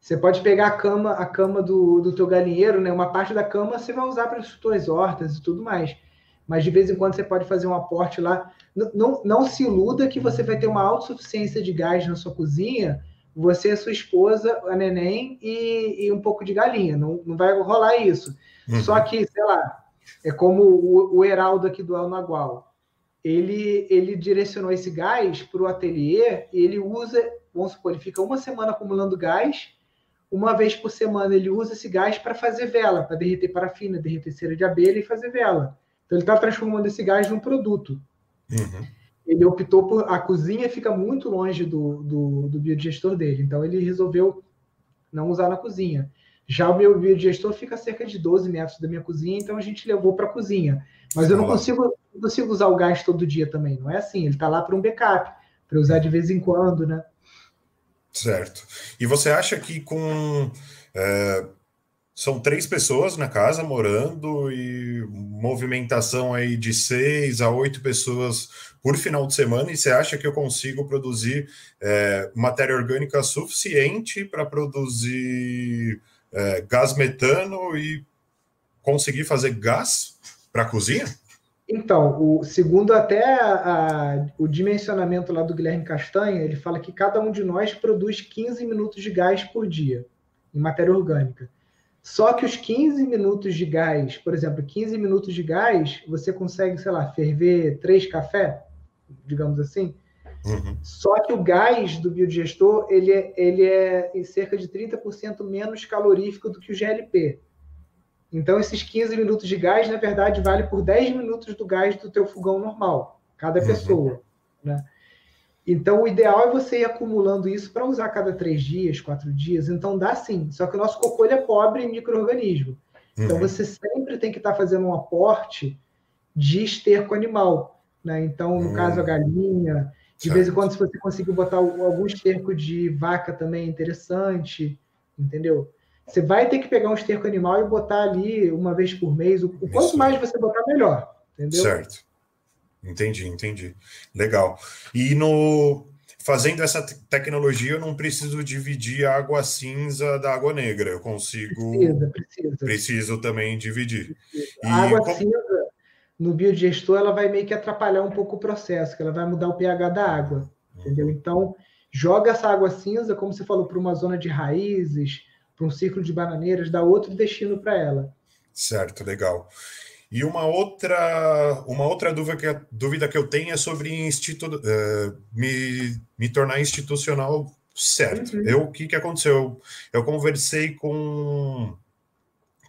Você pode pegar a cama, a cama do, do teu galinheiro, né? Uma parte da cama você vai usar para as suas hortas e tudo mais. Mas de vez em quando você pode fazer um aporte lá. Não, não, não se iluda que você vai ter uma autossuficiência de gás na sua cozinha, você, a sua esposa, a neném e, e um pouco de galinha. Não, não vai rolar isso. Uhum. Só que, sei lá, é como o, o Heraldo aqui do El Nagual. Ele, ele direcionou esse gás para o ateliê e ele usa, vamos supor, ele fica uma semana acumulando gás uma vez por semana ele usa esse gás para fazer vela, para derreter parafina, derreter cera de abelha e fazer vela. Então ele está transformando esse gás num produto. Uhum. Ele optou por. A cozinha fica muito longe do, do, do biodigestor dele, então ele resolveu não usar na cozinha. Já o meu biodigestor fica a cerca de 12 metros da minha cozinha, então a gente levou para a cozinha. Mas eu não consigo, não consigo usar o gás todo dia também, não é assim. Ele está lá para um backup, para usar de vez em quando, né? Certo. E você acha que com. É, são três pessoas na casa morando e movimentação aí de seis a oito pessoas por final de semana, e você acha que eu consigo produzir é, matéria orgânica suficiente para produzir é, gás metano e conseguir fazer gás para cozinha? Então, o, segundo até a, a, o dimensionamento lá do Guilherme Castanha, ele fala que cada um de nós produz 15 minutos de gás por dia em matéria orgânica. Só que os 15 minutos de gás, por exemplo, 15 minutos de gás, você consegue, sei lá, ferver três café, digamos assim. Uhum. Só que o gás do biodigestor, ele é, ele é em cerca de 30% menos calorífico do que o GLP. Então, esses 15 minutos de gás, na verdade, vale por 10 minutos do gás do teu fogão normal, cada uhum. pessoa. Né? Então, o ideal é você ir acumulando isso para usar cada três dias, quatro dias. Então, dá sim. Só que o nosso cocô é pobre em micro-organismo. Então, uhum. você sempre tem que estar tá fazendo um aporte de esterco animal. Né? Então, no uhum. caso, a galinha. De certo. vez em quando, se você conseguir botar algum esterco de vaca também é interessante. Entendeu? Você vai ter que pegar um esterco animal e botar ali uma vez por mês. O quanto mais você botar, melhor. Entendeu? Certo. Entendi, entendi. Legal. E no fazendo essa tecnologia, eu não preciso dividir a água cinza da água negra. Eu consigo. Precisa, precisa. Preciso também dividir. A água como... cinza no biodigestor ela vai meio que atrapalhar um pouco o processo, que ela vai mudar o pH da água, entendeu? Então joga essa água cinza, como você falou, para uma zona de raízes, para um ciclo de bananeiras, dá outro destino para ela. Certo, legal. E uma outra, uma outra dúvida, que, dúvida que eu tenho é sobre institu, uh, me, me tornar institucional certo. Uhum. Eu, o que, que aconteceu? Eu conversei com,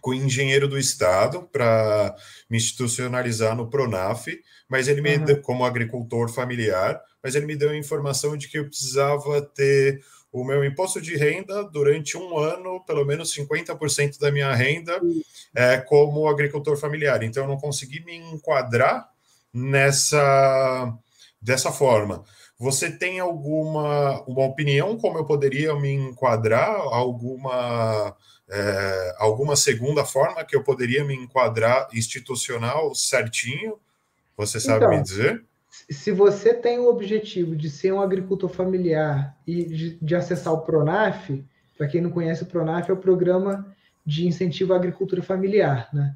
com o engenheiro do Estado para me institucionalizar no Pronaf, mas ele me uhum. deu, como agricultor familiar, mas ele me deu a informação de que eu precisava ter o meu imposto de renda durante um ano, pelo menos 50% da minha renda é como agricultor familiar. Então, eu não consegui me enquadrar nessa dessa forma. Você tem alguma uma opinião como eu poderia me enquadrar? Alguma é, alguma segunda forma que eu poderia me enquadrar institucional certinho? Você sabe então, me dizer? Se você tem o objetivo de ser um agricultor familiar e de, de acessar o Pronaf, para quem não conhece o Pronaf, é o programa de incentivo à agricultura familiar, né?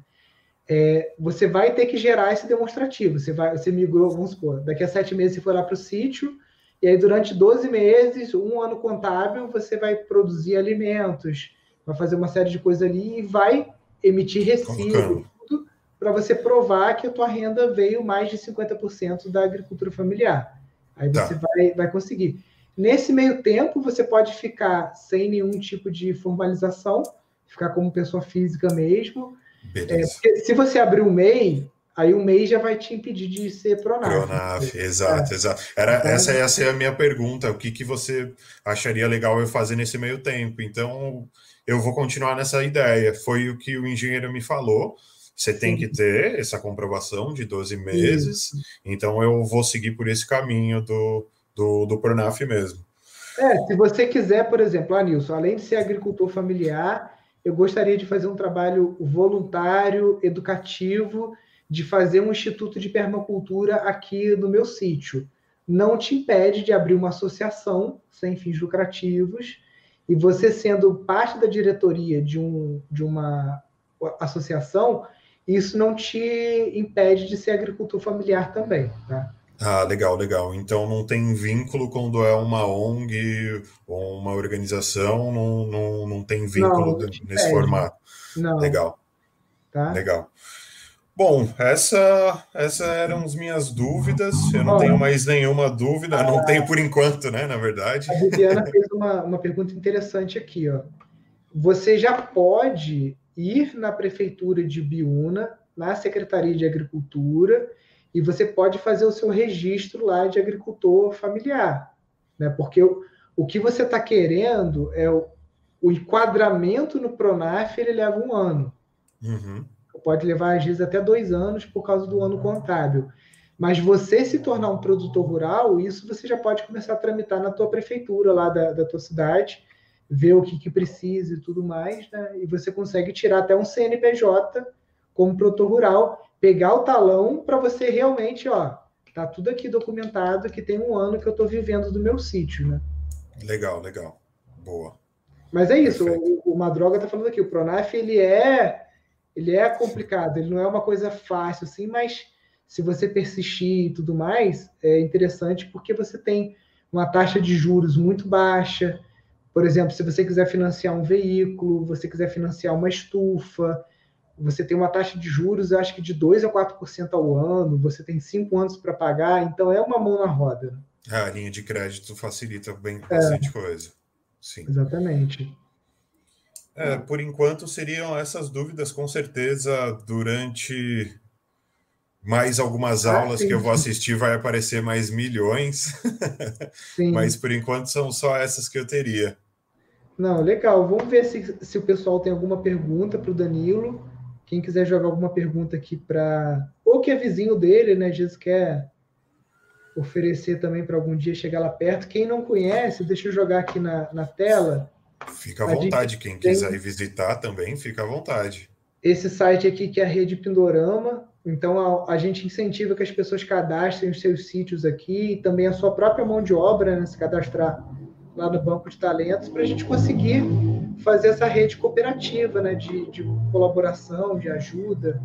É, você vai ter que gerar esse demonstrativo. Você, vai, você migrou, vamos supor, daqui a sete meses você for lá para o sítio, e aí durante 12 meses, um ano contábil, você vai produzir alimentos, vai fazer uma série de coisas ali e vai emitir recibo, tudo para você provar que a tua renda veio mais de 50% da agricultura familiar. Aí tá. você tá. vai, vai conseguir. Nesse meio tempo, você pode ficar sem nenhum tipo de formalização, ficar como pessoa física mesmo. É, se você abrir um MEI, aí o MEI já vai te impedir de ser Pronaf. Pronaf, exato, é. exato. Era, então, essa ia ser a minha pergunta. O que, que você acharia legal eu fazer nesse meio tempo? Então, eu vou continuar nessa ideia. Foi o que o engenheiro me falou. Você tem que ter essa comprovação de 12 meses. Então, eu vou seguir por esse caminho do, do, do Pronaf mesmo. É, se você quiser, por exemplo, ah, Nilson, além de ser agricultor familiar, eu gostaria de fazer um trabalho voluntário, educativo, de fazer um instituto de permacultura aqui no meu sítio. Não te impede de abrir uma associação sem fins lucrativos e você sendo parte da diretoria de, um, de uma associação, isso não te impede de ser agricultor familiar também, tá? Ah, legal, legal. Então não tem vínculo quando é uma ONG ou uma organização, não, não, não tem vínculo não, nesse formato. Não. Legal. Tá? Legal. Bom, essa, essa eram as minhas dúvidas. Eu não tenho mais nenhuma dúvida, não ah. tenho por enquanto, né? Na verdade. A Viviana fez uma, uma pergunta interessante aqui, ó. Você já pode ir na prefeitura de Biúna, na Secretaria de Agricultura, e você pode fazer o seu registro lá de agricultor familiar, né? Porque o, o que você está querendo é o, o enquadramento no Pronaf, ele leva um ano. Uhum pode levar às vezes até dois anos por causa do ano contábil. Mas você se tornar um produtor rural, isso você já pode começar a tramitar na tua prefeitura lá da, da tua cidade, ver o que, que precisa e tudo mais, né? E você consegue tirar até um CNPJ como produtor rural, pegar o talão para você realmente, ó, tá tudo aqui documentado que tem um ano que eu estou vivendo do meu sítio, né? Legal, legal. Boa. Mas é isso, o, o Madroga tá falando aqui, o Pronaf ele é ele é complicado, ele não é uma coisa fácil assim, mas se você persistir e tudo mais, é interessante porque você tem uma taxa de juros muito baixa. Por exemplo, se você quiser financiar um veículo, você quiser financiar uma estufa, você tem uma taxa de juros, acho que de 2 a 4% ao ano, você tem cinco anos para pagar, então é uma mão na roda. a linha de crédito facilita bem bastante é, coisa. Sim. Exatamente. É, por enquanto seriam essas dúvidas, com certeza, durante mais algumas ah, aulas que eu vou assistir, vai aparecer mais milhões. Mas por enquanto são só essas que eu teria. Não, legal. Vamos ver se, se o pessoal tem alguma pergunta para o Danilo. Quem quiser jogar alguma pergunta aqui para. Ou que é vizinho dele, né? Jesus quer oferecer também para algum dia chegar lá perto. Quem não conhece, deixa eu jogar aqui na, na tela Fica à vontade. Quem quiser ir visitar também, fica à vontade. Esse site aqui que é a Rede Pindorama. Então a, a gente incentiva que as pessoas cadastrem os seus sítios aqui e também a sua própria mão de obra, né, se cadastrar lá no Banco de Talentos, para a gente conseguir fazer essa rede cooperativa né, de, de colaboração, de ajuda.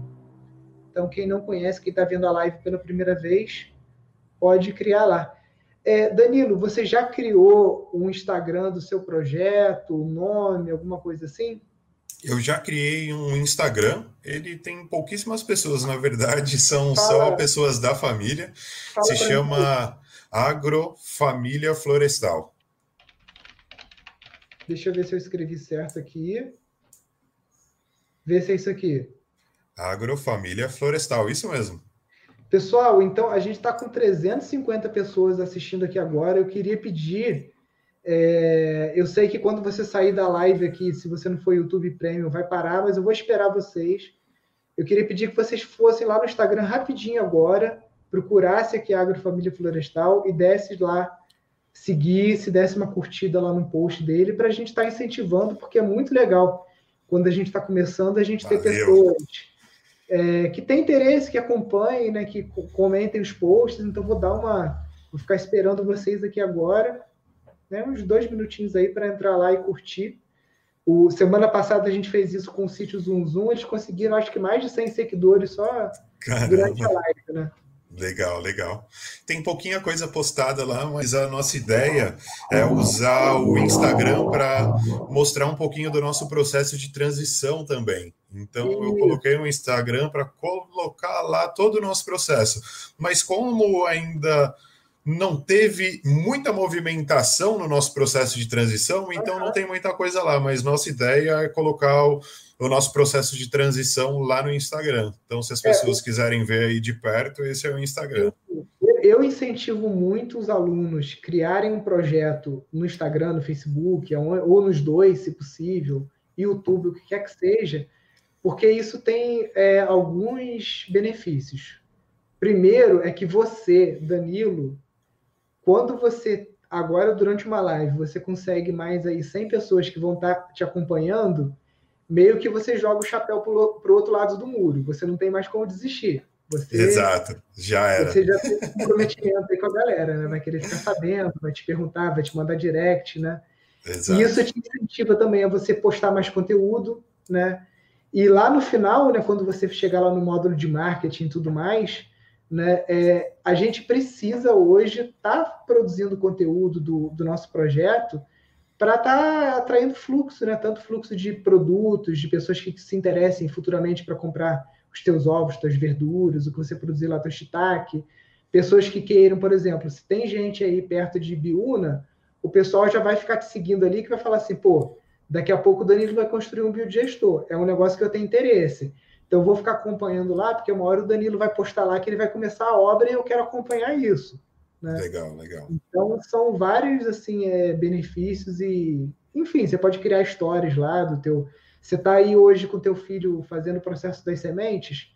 Então, quem não conhece, quem está vendo a live pela primeira vez, pode criar lá. É, Danilo, você já criou um Instagram do seu projeto, um nome, alguma coisa assim? Eu já criei um Instagram. Ele tem pouquíssimas pessoas, na verdade, são Fala. só pessoas da família. Fala Se chama. Agrofamília Florestal. Deixa eu ver se eu escrevi certo aqui. Vê se é isso aqui. Agrofamília Florestal, isso mesmo. Pessoal, então a gente está com 350 pessoas assistindo aqui agora. Eu queria pedir É, eu sei que quando você sair da live aqui, se você não for YouTube Premium, vai parar, mas eu vou esperar vocês. Eu queria pedir que vocês fossem lá no Instagram rapidinho agora, procurasse aqui a Agrofamília Florestal e desse lá, seguir, se desse uma curtida lá no post dele, para a gente estar tá incentivando, porque é muito legal quando a gente está começando, a gente Valeu. ter pessoas é, que têm interesse, que acompanhem, né, que comentem os posts. Então, vou dar uma. Vou ficar esperando vocês aqui agora, né, uns dois minutinhos aí para entrar lá e curtir. O, semana passada a gente fez isso com o sítio Zoom Zoom, eles conseguiram acho que mais de 100 seguidores só Caramba. durante a live, né? Legal, legal. Tem pouquinha coisa postada lá, mas a nossa ideia é usar o Instagram para mostrar um pouquinho do nosso processo de transição também. Então, eu coloquei no Instagram para colocar lá todo o nosso processo. Mas como ainda não teve muita movimentação no nosso processo de transição, então não tem muita coisa lá, mas nossa ideia é colocar o, o nosso processo de transição lá no Instagram. Então, se as é, pessoas é, quiserem ver aí de perto, esse é o Instagram. Eu, eu incentivo muito os alunos criarem um projeto no Instagram, no Facebook, ou nos dois, se possível, YouTube, o que quer que seja, porque isso tem é, alguns benefícios. Primeiro é que você, Danilo, quando você agora durante uma live você consegue mais aí 100 pessoas que vão estar tá te acompanhando, meio que você joga o chapéu para o outro lado do muro. Você não tem mais como desistir. Você, Exato, já era. Você já tem um comprometimento aí com a galera, né? Vai querer ficar sabendo, vai te perguntar, vai te mandar direct, né? Exato. E isso te incentiva também a você postar mais conteúdo, né? E lá no final, né, quando você chegar lá no módulo de marketing e tudo mais, né? É, a gente precisa hoje estar tá produzindo conteúdo do, do nosso projeto para estar tá atraindo fluxo, né? tanto fluxo de produtos, de pessoas que se interessem futuramente para comprar os teus ovos, tuas verduras, o que você produzir lá, teu shiitake, pessoas que queiram, por exemplo, se tem gente aí perto de Biúna, o pessoal já vai ficar te seguindo ali que vai falar assim, pô, daqui a pouco o Danilo vai construir um biodigestor, é um negócio que eu tenho interesse. Então, eu vou ficar acompanhando lá, porque uma hora o Danilo vai postar lá que ele vai começar a obra e eu quero acompanhar isso. Né? Legal, legal. Então, são vários assim, é, benefícios e, enfim, você pode criar histórias lá do teu. Você está aí hoje com o teu filho fazendo o processo das sementes,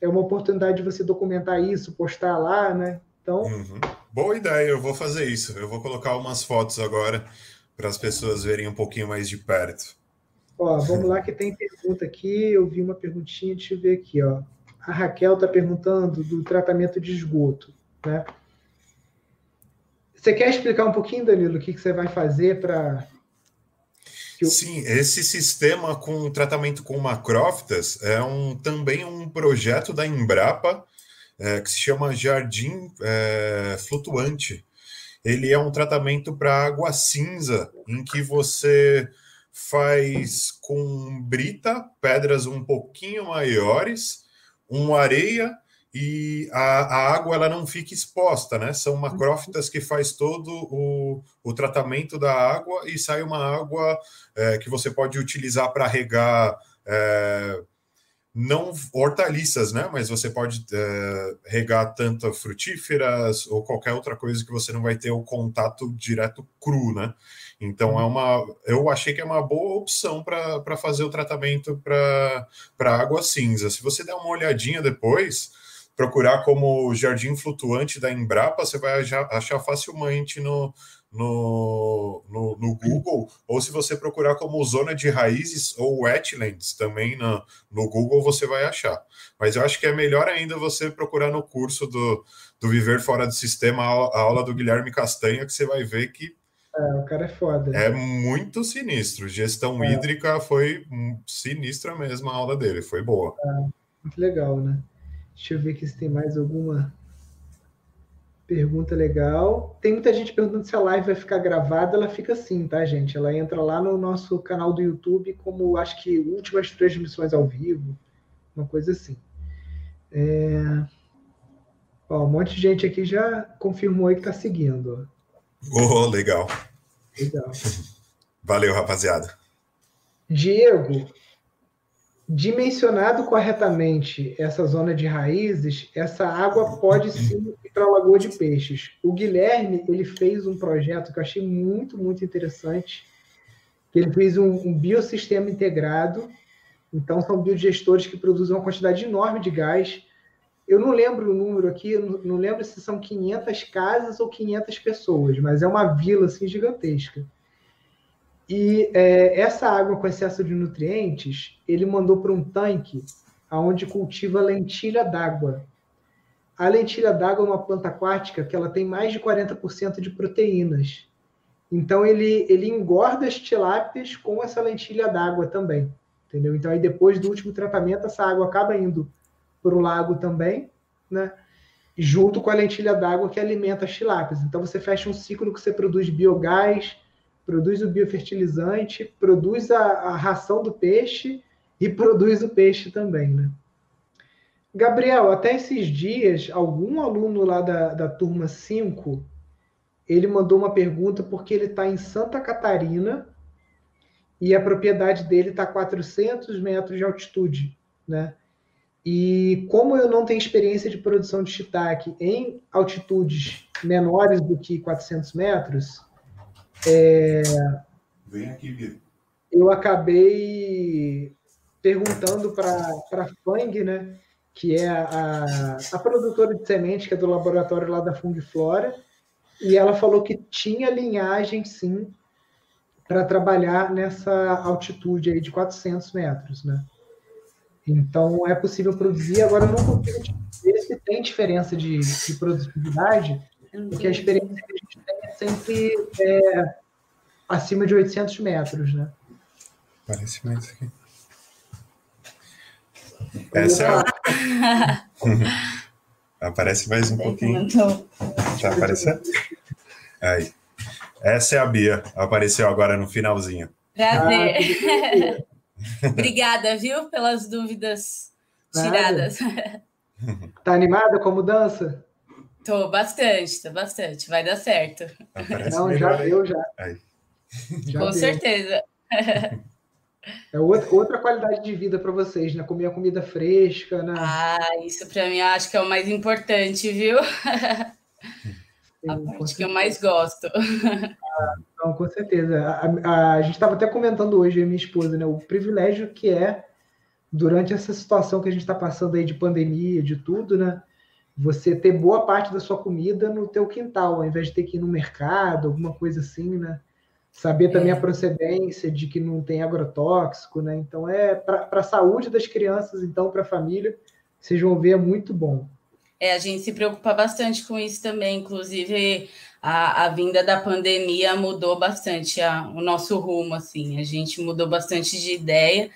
é uma oportunidade de você documentar isso, postar lá, né? Então. Uhum. Boa ideia, eu vou fazer isso. Eu vou colocar umas fotos agora para as pessoas verem um pouquinho mais de perto. Ó, vamos lá que tem pergunta aqui. Eu vi uma perguntinha, deixa eu ver aqui, ó. A Raquel está perguntando do tratamento de esgoto, né? Você quer explicar um pouquinho, Danilo, o que, que você vai fazer para. Sim, esse sistema com tratamento com macrófitas é um, também um projeto da Embrapa é, que se chama Jardim é, Flutuante. Ele é um tratamento para água cinza, em que você faz com brita, pedras um pouquinho maiores, uma areia e a, a, água ela não fica exposta, né? São macrófitas que faz todo o, o tratamento da água e sai uma água é, que você pode utilizar para regar é, não hortaliças, né? Mas você pode é, regar tanto frutíferas ou qualquer outra coisa que você não vai ter o contato direto cru, né? Então é uma, eu achei que é uma boa opção para fazer o tratamento para água cinza. Se você der uma olhadinha depois, procurar como Jardim Flutuante da Embrapa, você vai achar facilmente no, no, no, no, Google, ou se você procurar como zona de raízes ou wetlands também no, no Google, você vai achar. Mas eu acho que é melhor ainda você procurar no curso do, do Viver Fora do Sistema, a aula do Guilherme Castanha, que você vai ver que é, o cara é foda. É muito sinistro. Gestão é. hídrica foi sinistra mesmo a aula dele, foi boa. É, muito legal, né? Deixa eu ver aqui se tem mais alguma pergunta legal. Tem muita gente perguntando se a live vai ficar gravada. Ela fica sim, tá, gente? Ela entra lá no nosso canal do YouTube como, acho que, últimas transmissões ao vivo, uma coisa assim. É... Ó, um monte de gente aqui já confirmou aí que tá seguindo. Oh, legal. Legal. Valeu, rapaziada. Diego, dimensionado corretamente essa zona de raízes, essa água pode sim ir para a Lagoa de Peixes. O Guilherme ele fez um projeto que eu achei muito, muito interessante. Ele fez um, um biossistema integrado. Então, são biodigestores que produzem uma quantidade enorme de gás. Eu não lembro o número aqui, não lembro se são 500 casas ou 500 pessoas, mas é uma vila assim gigantesca. E é, essa água com excesso de nutrientes, ele mandou para um tanque onde cultiva lentilha d'água. A lentilha d'água é uma planta aquática que ela tem mais de 40% de proteínas. Então ele, ele engorda as tilápias com essa lentilha d'água também. Entendeu? Então aí depois do último tratamento, essa água acaba indo para o lago também, né? junto com a lentilha d'água que alimenta as tilápias. Então você fecha um ciclo que você produz biogás, produz o biofertilizante, produz a, a ração do peixe e produz o peixe também, né? Gabriel, até esses dias, algum aluno lá da, da turma 5, ele mandou uma pergunta porque ele está em Santa Catarina e a propriedade dele está a 400 metros de altitude, né? E como eu não tenho experiência de produção de shiitake em altitudes menores do que 400 metros, é, Vem aqui, Vitor. Eu acabei perguntando para a Fang, né, que é a, a produtora de semente, que é do laboratório lá da Fungflora, e ela falou que tinha linhagem, sim, para trabalhar nessa altitude aí de 400 metros, né? Então, é possível produzir. Agora, eu não consigo ver se tem diferença de, de produtividade, porque a experiência que a gente tem é sempre é, acima de 800 metros, né? Parece mais aqui. Essa é. Aparece mais um pouquinho. Tá aparecendo? Aí. Essa é a Bia. Apareceu agora no finalzinho. Prazer. Ah, Obrigada, viu, pelas dúvidas tiradas. Tá animada com a mudança? Tô bastante, tô bastante. Vai dar certo. Aparece Não, já deu, já. Já com deu. certeza. É outra, outra qualidade de vida para vocês, né? Comer a comida fresca, né? Ah, isso para mim acho que é o mais importante, viu? A parte que eu mais gosto. Ah, não, com certeza. A, a, a gente estava até comentando hoje, eu e minha esposa, né? O privilégio que é, durante essa situação que a gente está passando aí de pandemia, de tudo, né? Você ter boa parte da sua comida no teu quintal, ao invés de ter que ir no mercado, alguma coisa assim, né? Saber também é. a procedência de que não tem agrotóxico, né? Então, é para a saúde das crianças, então, para a família, vocês vão ver, é muito bom. É, a gente se preocupa bastante com isso também, inclusive a, a vinda da pandemia mudou bastante a, o nosso rumo, assim, a gente mudou bastante de ideia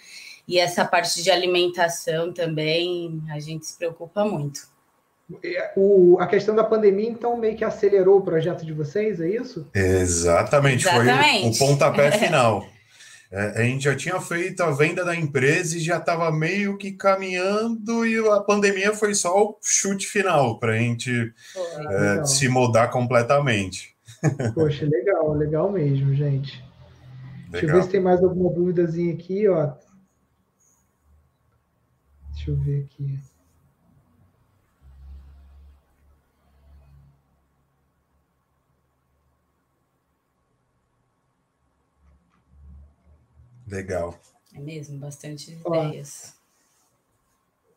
e essa parte de alimentação também a gente se preocupa muito. O, a questão da pandemia, então, meio que acelerou o projeto de vocês, é isso? Exatamente, Exatamente. foi o, o pontapé final. É, a gente já tinha feito a venda da empresa e já estava meio que caminhando, e a pandemia foi só o chute final para a gente é, se mudar completamente. Poxa, legal, legal mesmo, gente. Legal. Deixa eu ver se tem mais alguma dúvidazinha aqui, ó. Deixa eu ver aqui. Legal. É mesmo, bastante Ó, ideias.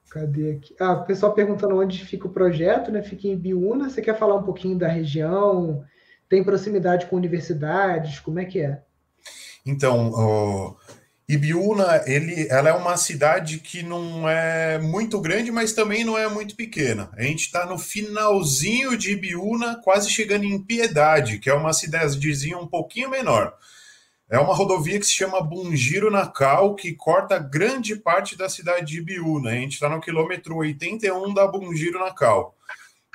Cadê aqui? Ah, o pessoal perguntando onde fica o projeto, né? Fica em Biúna. Você quer falar um pouquinho da região? Tem proximidade com universidades? Como é que é? Então, oh, Ibiúna, ele, ela é uma cidade que não é muito grande, mas também não é muito pequena. A gente está no finalzinho de Ibiúna, quase chegando em Piedade, que é uma cidadezinha um pouquinho menor. É uma rodovia que se chama Bungiro Nacal, que corta grande parte da cidade de Ibiúna. A gente está no quilômetro 81 da Bungiro Nacal.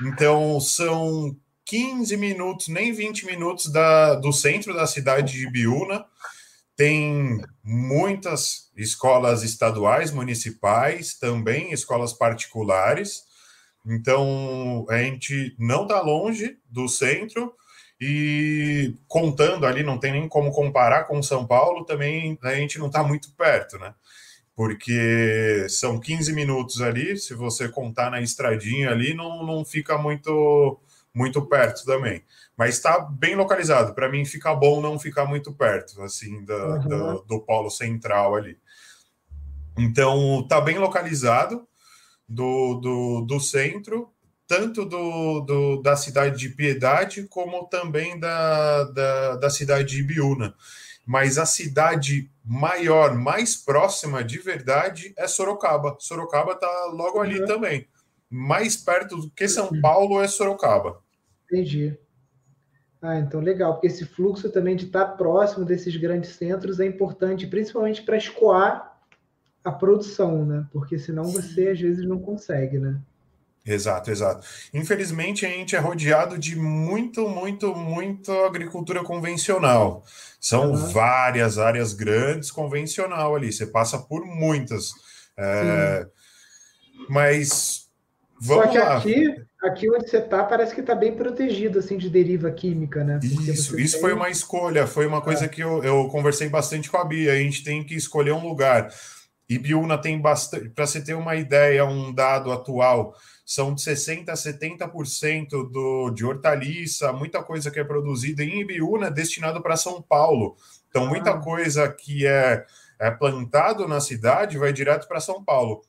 Então, são 15 minutos, nem 20 minutos da, do centro da cidade de Ibiúna. Tem muitas escolas estaduais, municipais, também escolas particulares. Então, a gente não está longe do centro e contando ali, não tem nem como comparar com São Paulo, também a gente não está muito perto, né? porque são 15 minutos ali, se você contar na estradinha ali, não, não fica muito, muito perto também. Mas está bem localizado. Para mim, fica bom não ficar muito perto, assim, da, uhum. do, do polo central ali. Então, está bem localizado do, do, do centro, tanto do, do, da cidade de Piedade, como também da, da, da cidade de Ibiúna mas a cidade maior, mais próxima de verdade é Sorocaba. Sorocaba está logo ali uhum. também. Mais perto do que São Paulo é Sorocaba. Entendi. Ah, então legal, porque esse fluxo também de estar próximo desses grandes centros é importante, principalmente para escoar a produção, né? Porque senão você às vezes não consegue, né? Exato, exato. Infelizmente, a gente é rodeado de muito, muito, muito agricultura convencional. São uhum. várias áreas grandes convencional ali. Você passa por muitas. É... Mas vamos Só que lá. aqui, aqui onde você está, parece que está bem protegido assim de deriva química, né? Porque isso, isso tem... foi uma escolha. Foi uma coisa é. que eu, eu conversei bastante com a Bia. A gente tem que escolher um lugar. Ibiúna tem bastante. Para você ter uma ideia, um dado atual são de 60% a 70% do, de hortaliça, muita coisa que é produzida em Ibiúna é destinado para São Paulo. Então, muita ah. coisa que é, é plantado na cidade vai direto para São Paulo.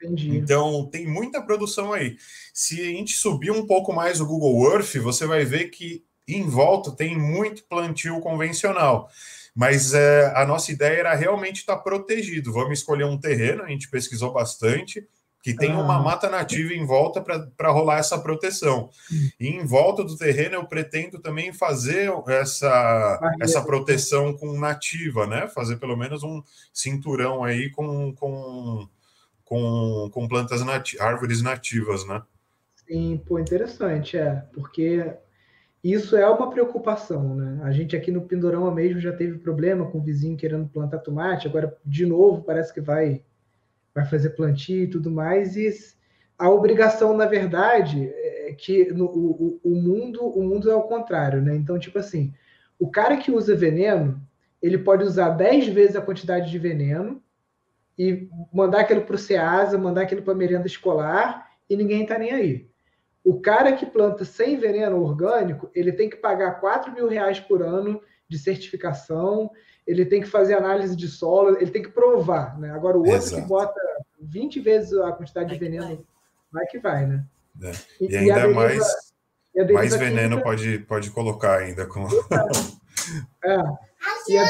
Entendi. Então, tem muita produção aí. Se a gente subir um pouco mais o Google Earth, você vai ver que em volta tem muito plantio convencional. Mas é, a nossa ideia era realmente estar tá protegido. Vamos escolher um terreno, a gente pesquisou bastante que tem uma ah. mata nativa em volta para rolar essa proteção. E em volta do terreno eu pretendo também fazer essa, essa proteção com nativa, né? Fazer pelo menos um cinturão aí com, com, com, com plantas nativas, árvores nativas, né? Sim, pô, interessante, é, porque isso é uma preocupação, né? A gente aqui no Pindorama mesmo já teve problema com o vizinho querendo plantar tomate, agora de novo parece que vai vai fazer plantio e tudo mais, e a obrigação, na verdade, é que no, o, o mundo o mundo é o contrário, né? Então, tipo assim, o cara que usa veneno, ele pode usar 10 vezes a quantidade de veneno e mandar aquilo para o SEASA, mandar aquilo para a merenda escolar e ninguém está nem aí. O cara que planta sem veneno orgânico, ele tem que pagar 4 mil reais por ano de certificação, ele tem que fazer análise de solo, ele tem que provar, né? Agora o outro Exato. que bota 20 vezes a quantidade de veneno, vai. que vai, né? É. E, e, ainda deriva, mais, mais veneno química... pode, pode colocar ainda com. é. E a...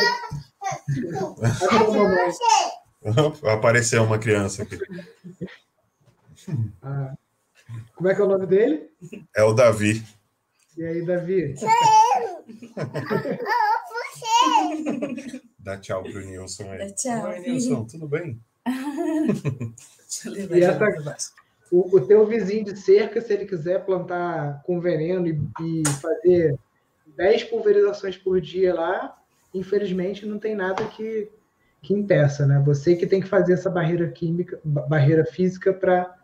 Apareceu uma criança aqui. Ah. Como é que é o nome dele? É o Davi. E aí, Davi? Dá tchau pro Nilson aí. Dá tchau. Oi, Nilson, tudo bem? e essa, o, o, teu vizinho de cerca, se ele quiser plantar com veneno e, e fazer 10 pulverizações por dia lá, infelizmente não tem nada que, que impeça, né? Você que tem que fazer essa barreira química, barreira física para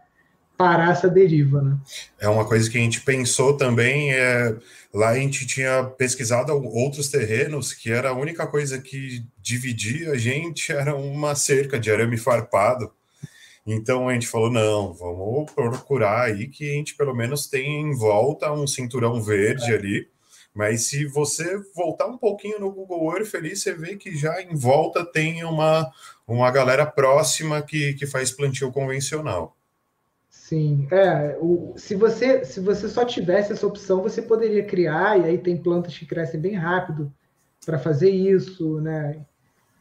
parar essa deriva, né? É uma coisa que a gente pensou também, é, lá a gente tinha pesquisado outros terrenos que era a única coisa que dividia a gente era uma cerca de arame farpado. Então a gente falou, não, vamos procurar aí que a gente pelo menos tenha em volta um cinturão verde é. ali. Mas se você voltar um pouquinho no Google Earth ali, você vê que já em volta tem uma, uma galera próxima que, que faz plantio convencional. Sim, é, o, se você se você só tivesse essa opção, você poderia criar, e aí tem plantas que crescem bem rápido para fazer isso, né?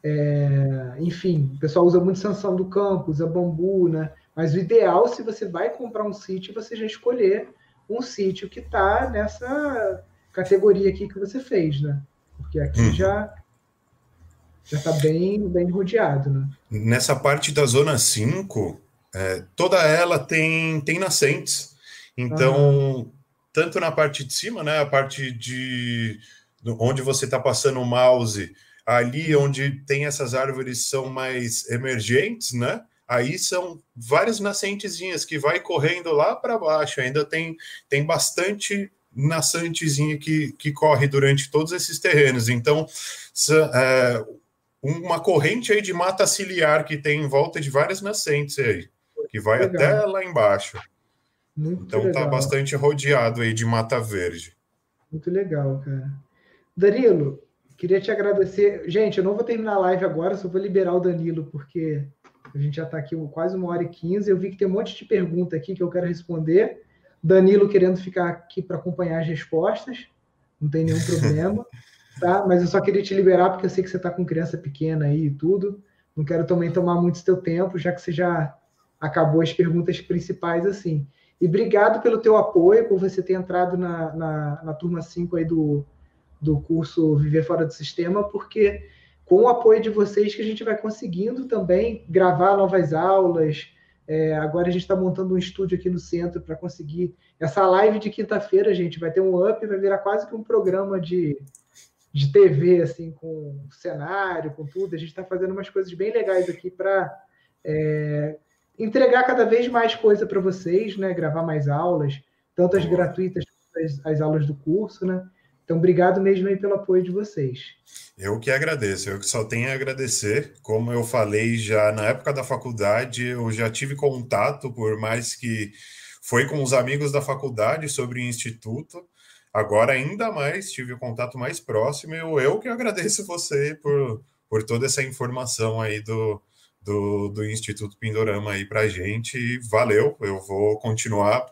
É, enfim, o pessoal usa muito sanção do campo, usa bambu, né? Mas o ideal, se você vai comprar um sítio, você já escolher um sítio que está nessa categoria aqui que você fez, né? Porque aqui hum. já já está bem, bem rodeado, né? Nessa parte da zona 5, é, toda ela tem, tem nascentes. Então, uhum. tanto na parte de cima, né, a parte de onde você está passando o mouse, ali onde tem essas árvores são mais emergentes, né? Aí são várias nascentezinhas que vai correndo lá para baixo. Ainda tem, tem bastante nascentezinha que, que corre durante todos esses terrenos. Então, é, uma corrente aí de mata ciliar que tem em volta de várias nascentes aí, que vai legal. até lá embaixo. Muito então tá legal. tá bastante rodeado aí de mata verde. Muito legal, cara. Danilo, queria te agradecer. Gente, eu não vou terminar a live agora, só vou liberar o Danilo, porque a gente já está aqui quase uma hora e quinze. Eu vi que tem um monte de pergunta aqui que eu quero responder. Danilo querendo ficar aqui para acompanhar as respostas, não tem nenhum problema. tá? Mas eu só queria te liberar porque eu sei que você está com criança pequena aí e tudo. Não quero também tomar muito seu tempo, já que você já acabou as perguntas principais assim. E obrigado pelo teu apoio, por você ter entrado na, na, na turma 5 aí do, do curso Viver Fora do Sistema, porque com o apoio de vocês que a gente vai conseguindo também gravar novas aulas. É, agora a gente está montando um estúdio aqui no centro para conseguir. Essa live de quinta-feira, gente, vai ter um up, vai virar quase que um programa de, de TV, assim, com cenário, com tudo. A gente está fazendo umas coisas bem legais aqui para é, entregar cada vez mais coisa para vocês, né? Gravar mais aulas, tanto as gratuitas quanto as, as aulas do curso, né? Então, obrigado mesmo aí pelo apoio de vocês. Eu que agradeço, eu que só tenho a agradecer. Como eu falei já na época da faculdade, eu já tive contato, por mais que foi com os amigos da faculdade sobre o instituto. Agora, ainda mais, tive o contato mais próximo. Eu, eu que agradeço você por, por toda essa informação aí do, do, do Instituto Pindorama aí para gente. Valeu, eu vou continuar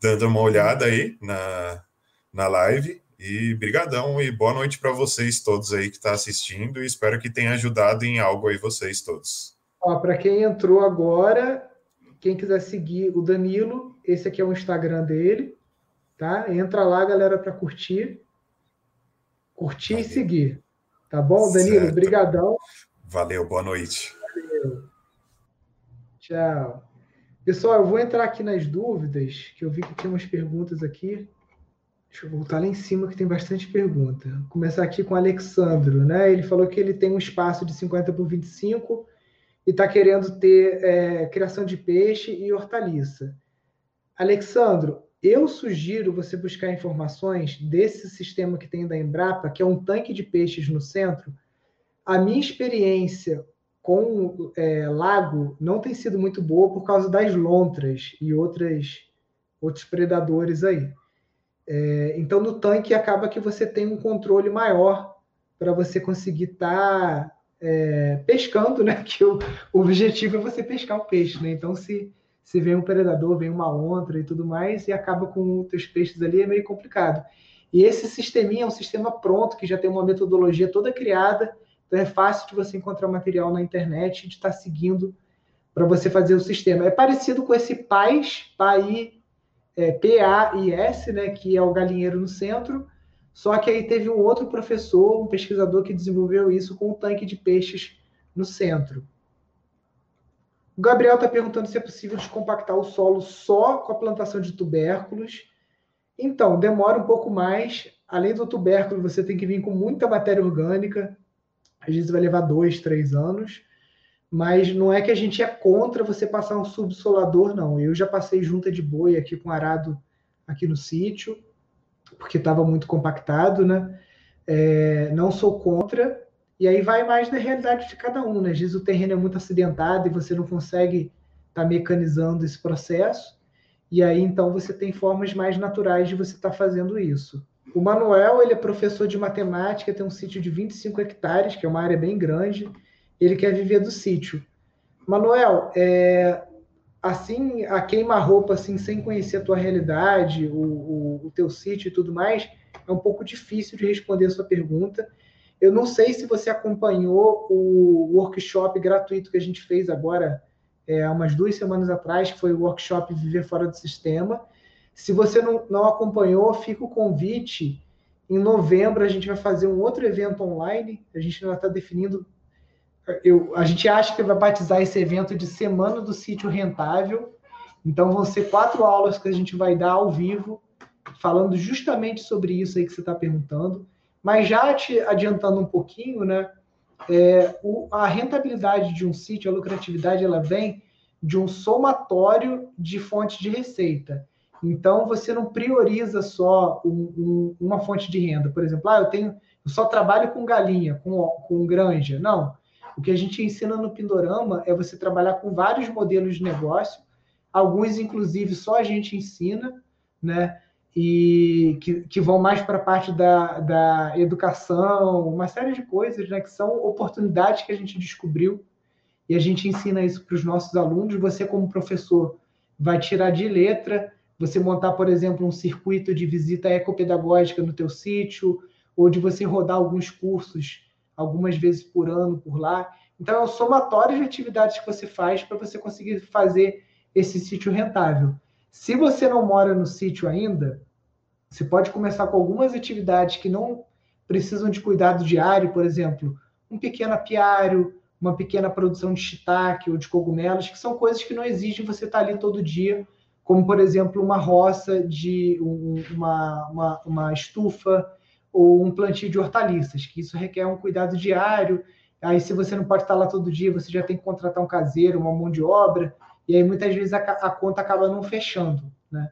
dando uma olhada aí na, na live. E brigadão e boa noite para vocês todos aí que estão tá assistindo e espero que tenha ajudado em algo aí vocês todos. Para quem entrou agora, quem quiser seguir o Danilo, esse aqui é o Instagram dele tá? Entra lá, galera, para curtir. Curtir Valeu. e seguir. Tá bom, Danilo? Obrigadão. Valeu, boa noite. Tchau. Pessoal, eu vou entrar aqui nas dúvidas, que eu vi que tinha umas perguntas aqui. Deixa eu voltar lá em cima, que tem bastante pergunta. Vou começar aqui com o Alexandro, né? Ele falou que ele tem um espaço de 50 por 25 e está querendo ter é, criação de peixe e hortaliça. Alexandro, eu sugiro você buscar informações desse sistema que tem da Embrapa, que é um tanque de peixes no centro. A minha experiência com é, lago não tem sido muito boa por causa das lontras e outras, outros predadores aí. É, então, no tanque acaba que você tem um controle maior para você conseguir estar tá, é, pescando, né? Que o, o objetivo é você pescar o peixe, né? Então, se se vem um predador, vem uma ontra e tudo mais, e acaba com os peixes ali, é meio complicado. E esse sisteminha é um sistema pronto, que já tem uma metodologia toda criada, então é fácil de você encontrar material na internet de estar tá seguindo para você fazer o sistema. É parecido com esse PAIS, PAI, é, P-A-I-S, né, que é o galinheiro no centro, só que aí teve um outro professor, um pesquisador que desenvolveu isso com o um tanque de peixes no centro. O Gabriel está perguntando se é possível descompactar o solo só com a plantação de tubérculos. Então, demora um pouco mais. Além do tubérculo, você tem que vir com muita matéria orgânica. Às vezes vai levar dois, três anos. Mas não é que a gente é contra você passar um subsolador, não. Eu já passei junta de boi aqui com arado aqui no sítio, porque estava muito compactado, né? É, não sou contra, e aí vai mais da realidade de cada um, né? Às vezes o terreno é muito acidentado e você não consegue estar tá mecanizando esse processo. E aí então você tem formas mais naturais de você estar tá fazendo isso. O Manuel, ele é professor de matemática, tem um sítio de 25 hectares, que é uma área bem grande. Ele quer viver do sítio. Manuel, é, assim, a queima-roupa, assim, sem conhecer a tua realidade, o, o, o teu sítio e tudo mais, é um pouco difícil de responder a sua pergunta. Eu não sei se você acompanhou o workshop gratuito que a gente fez agora, é, umas duas semanas atrás, que foi o workshop Viver Fora do Sistema. Se você não, não acompanhou, fica o convite. Em novembro, a gente vai fazer um outro evento online. A gente ainda está definindo. Eu, a gente acha que vai batizar esse evento de Semana do Sítio Rentável. Então, vão ser quatro aulas que a gente vai dar ao vivo, falando justamente sobre isso aí que você está perguntando. Mas já te adiantando um pouquinho, né, é, o, a rentabilidade de um sítio, a lucratividade, ela vem de um somatório de fontes de receita. Então, você não prioriza só um, um, uma fonte de renda. Por exemplo, ah, eu tenho, eu só trabalho com galinha, com, com granja. Não. O que a gente ensina no Pindorama é você trabalhar com vários modelos de negócio, alguns, inclusive, só a gente ensina, né? E que, que vão mais para a parte da, da educação, uma série de coisas, né? Que são oportunidades que a gente descobriu e a gente ensina isso para os nossos alunos. Você, como professor, vai tirar de letra, você montar, por exemplo, um circuito de visita ecopedagógica no teu sítio, ou de você rodar alguns cursos algumas vezes por ano por lá. Então, é um somatório de atividades que você faz para você conseguir fazer esse sítio rentável. Se você não mora no sítio ainda, você pode começar com algumas atividades que não precisam de cuidado diário, por exemplo, um pequeno apiário, uma pequena produção de shiitake ou de cogumelos, que são coisas que não exigem você estar ali todo dia, como, por exemplo, uma roça de uma, uma, uma estufa ou um plantio de hortaliças, que isso requer um cuidado diário. Aí, se você não pode estar lá todo dia, você já tem que contratar um caseiro, uma mão de obra, e aí muitas vezes a, a conta acaba não fechando, né?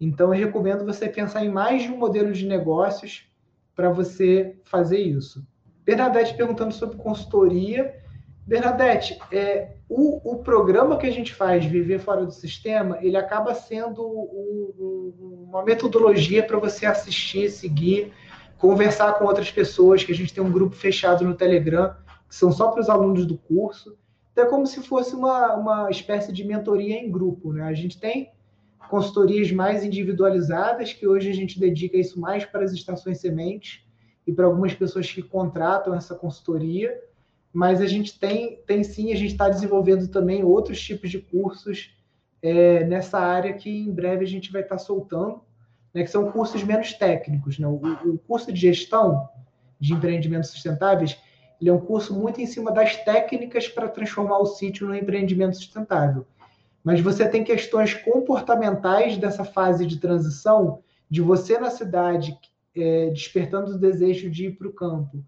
Então, eu recomendo você pensar em mais de um modelo de negócios para você fazer isso. Bernadette perguntando sobre consultoria. Bernadette, é, o, o, programa que a gente faz, Viver Fora do Sistema, ele acaba sendo um, um, uma metodologia para você assistir, seguir conversar com outras pessoas, que a gente tem um grupo fechado no Telegram, que são só para os alunos do curso. Então, é como se fosse uma, uma espécie de mentoria em grupo. Né? A gente tem consultorias mais individualizadas, que hoje a gente dedica isso mais para as estações sementes e para algumas pessoas que contratam essa consultoria, mas a gente tem, tem sim, a gente está desenvolvendo também outros tipos de cursos é, nessa área que em breve a gente vai estar tá soltando né, que são cursos menos técnicos. Né? O, o, curso de gestão de empreendimentos sustentáveis ele é um curso muito em cima das técnicas para transformar o sítio no empreendimento sustentável. Mas você tem questões comportamentais dessa fase de transição, de você na cidade é, despertando o desejo de ir para o campo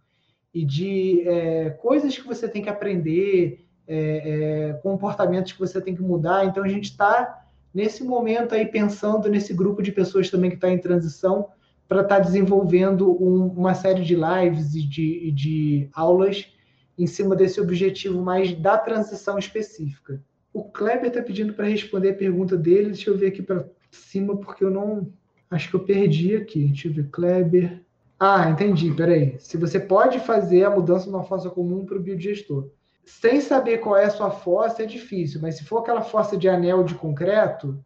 e de é, coisas que você tem que aprender, é, é comportamentos que você tem que mudar. Então a gente está nesse momento aí pensando nesse grupo de pessoas também que está em transição para estar tá desenvolvendo um, uma série de lives e de, de aulas em cima desse objetivo mais da transição específica. O Kleber está pedindo para responder a pergunta dele. Deixa eu ver aqui para cima, porque eu não. Acho que eu perdi aqui. Deixa eu ver, Kleber. Ah, entendi. Peraí. Se você pode fazer a mudança de uma fossa comum para o biodigestor sem saber qual é a sua fossa é difícil, mas se for aquela fossa de anel de concreto,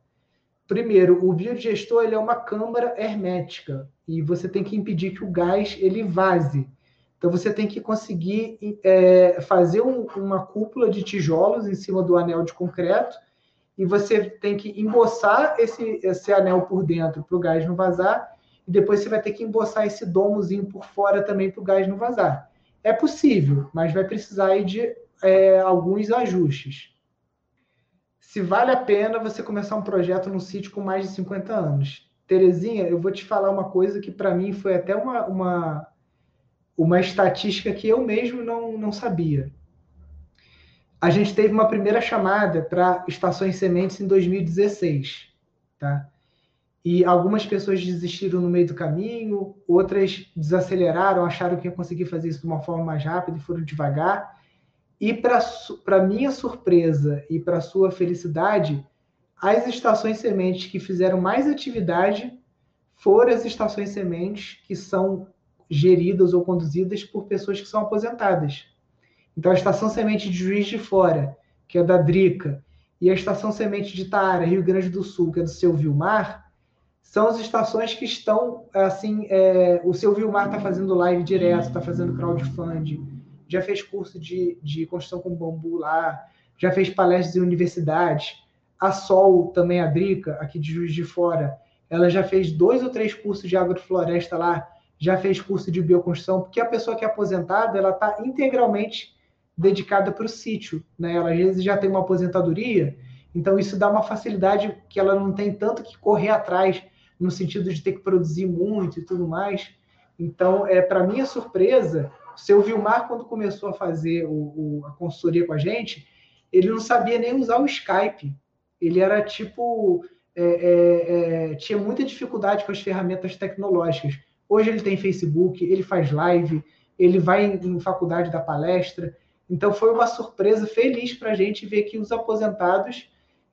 primeiro, o biodigestor ele é uma câmara hermética e você tem que impedir que o gás ele vaze. Então você tem que conseguir é, fazer um, uma cúpula de tijolos em cima do anel de concreto e você tem que emboçar esse, esse anel por dentro para o gás não vazar e depois você vai ter que emboçar esse domozinho por fora também para o gás não vazar. É possível, mas vai precisar de é, alguns ajustes. Se vale a pena você começar um projeto no sítio com mais de 50 anos. Terezinha, eu vou te falar uma coisa que para mim foi até uma, uma, uma estatística que eu mesmo não, não sabia. A gente teve uma primeira chamada para estações sementes em 2016, tá? E algumas pessoas desistiram no meio do caminho, outras desaceleraram, acharam que ia conseguir fazer isso de uma forma mais rápida e foram devagar. E para minha surpresa e para sua felicidade, as estações sementes que fizeram mais atividade foram as estações sementes que são geridas ou conduzidas por pessoas que são aposentadas. Então, a estação semente de Juiz de Fora, que é da Drica, e a estação semente de Taara, Rio Grande do Sul, que é do seu Vilmar, são as estações que estão, assim, é, o seu Vilmar está fazendo live direto, está fazendo crowdfunding, já fez curso de, de construção com bambu lá, já fez palestras em universidades. A Sol, também a Drica, aqui de Juiz de Fora, ela já fez dois ou três cursos de agrofloresta lá, já fez curso de bioconstrução, porque a pessoa que é aposentada, ela está integralmente dedicada para o sítio, né? Ela às vezes já tem uma aposentadoria, então isso dá uma facilidade que ela não tem tanto que correr atrás, no sentido de ter que produzir muito e tudo mais. Então, é para minha surpresa, seu Vilmar, quando começou a fazer o, o, a consultoria com a gente, ele não sabia nem usar o Skype. Ele era tipo. É, é, é, tinha muita dificuldade com as ferramentas tecnológicas. Hoje ele tem Facebook, ele faz live, ele vai em, em faculdade da palestra. Então foi uma surpresa feliz para a gente ver que os aposentados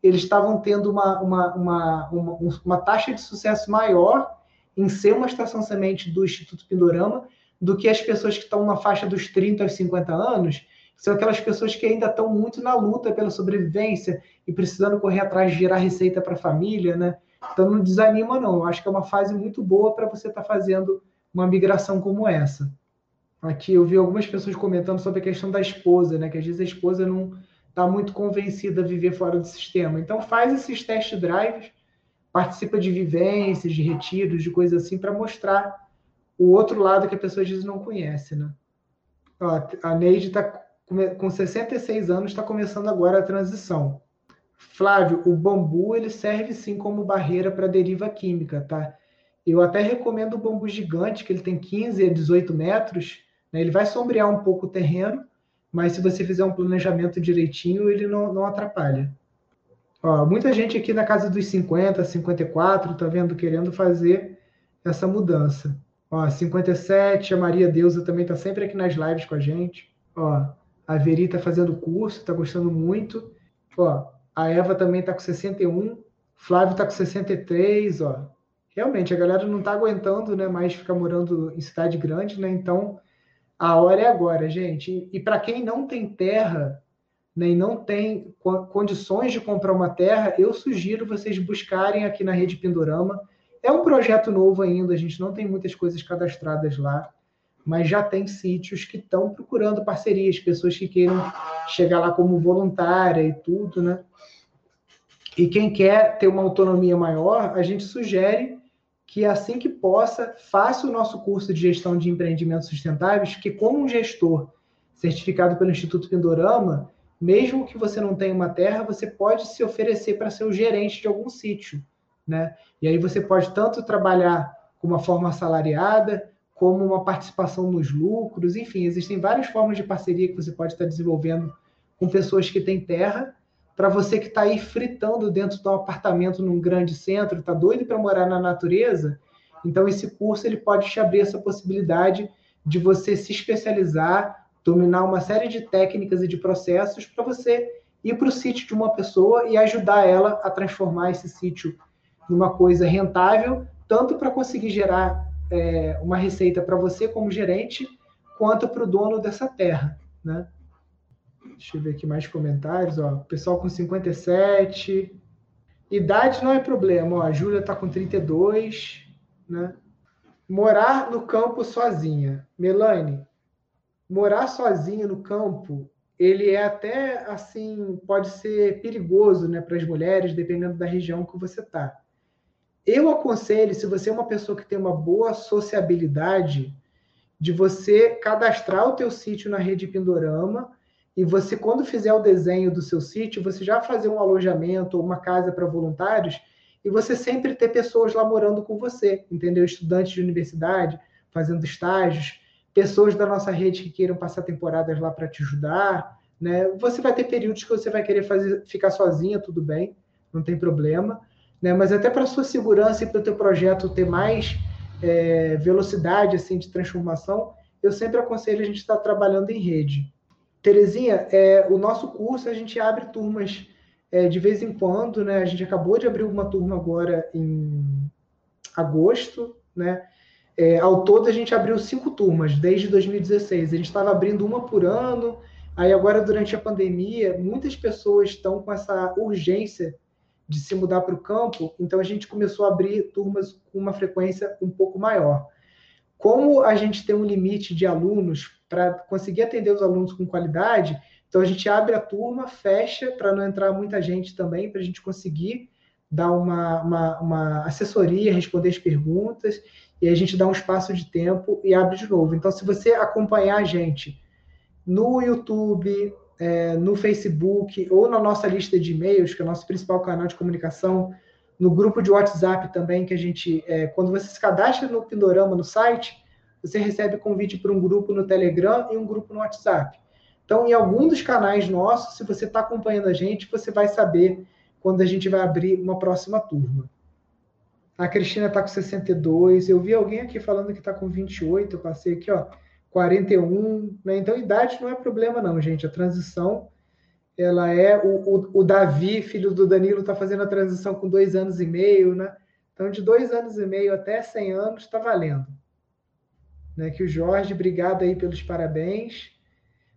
eles estavam tendo uma, uma, uma, uma, uma taxa de sucesso maior em ser uma estação semente do Instituto Pindorama do que as pessoas que estão na faixa dos 30 aos 50 anos, são aquelas pessoas que ainda estão muito na luta pela sobrevivência e precisando correr atrás de gerar receita para a família, né? Então não desanima não, eu acho que é uma fase muito boa para você estar tá fazendo uma migração como essa. Aqui eu vi algumas pessoas comentando sobre a questão da esposa, né? Que às vezes a esposa não está muito convencida a viver fora do sistema. Então faz esses test drives, participa de vivências, de retiros, de coisas assim, para mostrar o outro lado que a pessoa às vezes não conhece, né? Ó, a Neide está com 66 anos, está começando agora a transição. Flávio, o bambu ele serve sim como barreira para deriva química, tá? Eu até recomendo o bambu gigante, que ele tem 15 a 18 metros, né? ele vai sombrear um pouco o terreno, mas se você fizer um planejamento direitinho, ele não, não atrapalha. Ó, muita gente aqui na casa dos 50, 54, tá vendo, querendo fazer essa mudança. Ó, 57, a Maria Deusa também tá sempre aqui nas lives com a gente. Ó, a Veri tá fazendo curso, tá gostando muito. Ó, a Eva também tá com 61, Flávio tá com 63, ó. Realmente, a galera não tá aguentando, né, mais ficar morando em cidade grande, né? Então, a hora é agora, gente. E para quem não tem terra, né, e não tem condições de comprar uma terra, eu sugiro vocês buscarem aqui na Rede Pindorama. É um projeto novo ainda, a gente não tem muitas coisas cadastradas lá, mas já tem sítios que estão procurando parcerias, pessoas que queiram chegar lá como voluntária e tudo, né? E quem quer ter uma autonomia maior, a gente sugere que assim que possa, faça o nosso curso de gestão de empreendimentos sustentáveis, que como um gestor certificado pelo Instituto Pindorama, mesmo que você não tenha uma terra, você pode se oferecer para ser o gerente de algum sítio, né? E aí você pode tanto trabalhar com uma forma assalariada, como uma participação nos lucros, enfim, existem várias formas de parceria que você pode estar desenvolvendo com pessoas que têm terra para você que está aí fritando dentro de um apartamento num grande centro, está doido para morar na natureza, então esse curso ele pode te abrir essa possibilidade de você se especializar, dominar uma série de técnicas e de processos para você ir para o sítio de uma pessoa e ajudar ela a transformar esse sítio numa coisa rentável, tanto para conseguir gerar é, uma receita para você como gerente, quanto para o dono dessa terra, né? Deixa eu ver aqui mais comentários. Ó. Pessoal com 57. Idade não é problema. Ó. A Júlia está com 32. Né? Morar no campo sozinha. Melanie, morar sozinha no campo, ele é até assim, pode ser perigoso né, para as mulheres, dependendo da região que você está. Eu aconselho, se você é uma pessoa que tem uma boa sociabilidade, de você cadastrar o teu sítio na rede Pindorama e você, quando fizer o desenho do seu sítio, você já fazer um alojamento ou uma casa para voluntários e você sempre ter pessoas lá morando com você, entendeu? Estudantes de universidade, fazendo estágios, pessoas da nossa rede que queiram passar temporadas lá para te ajudar, né? Você vai ter períodos que você vai querer fazer, ficar sozinha, tudo bem, não tem problema, né? Mas até para sua segurança e para o teu projeto ter mais é, velocidade assim de transformação, eu sempre aconselho a gente estar trabalhando em rede. Terezinha, é, o nosso curso a gente abre turmas é, de vez em quando, né? A gente acabou de abrir uma turma agora em agosto, né? É, ao todo a gente abriu cinco turmas desde 2016. A gente estava abrindo uma por ano. Aí agora durante a pandemia, muitas pessoas estão com essa urgência de se mudar para o campo. Então a gente começou a abrir turmas com uma frequência um pouco maior. Como a gente tem um limite de alunos para conseguir atender os alunos com qualidade, então a gente abre a turma, fecha para não entrar muita gente também, para a gente conseguir dar uma, uma, uma, assessoria, responder as perguntas, e a gente dá um espaço de tempo e abre de novo. Então, se você acompanhar a gente no YouTube, é, no Facebook ou na nossa lista de e-mails, que é o nosso principal canal de comunicação, no grupo de WhatsApp também, que a gente, é, quando você se cadastra no Pindorama no site, você recebe convite para um grupo no Telegram e um grupo no WhatsApp. Então, em algum dos canais nossos, se você está acompanhando a gente, você vai saber quando a gente vai abrir uma próxima turma. A Cristina está com 62. Eu vi alguém aqui falando que está com 28. Eu passei aqui, ó, 41. Né? Então, idade não é problema, não, gente. A transição, ela é. O, o, o Davi, filho do Danilo, está fazendo a transição com dois anos e meio, né? Então, de dois anos e meio até 100 anos, está valendo. Né? Que o Jorge, obrigado aí pelos parabéns.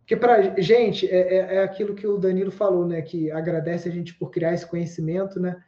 Porque, para gente, é, é, é aquilo que o Danilo falou, né? Que agradece a gente por criar esse conhecimento, né?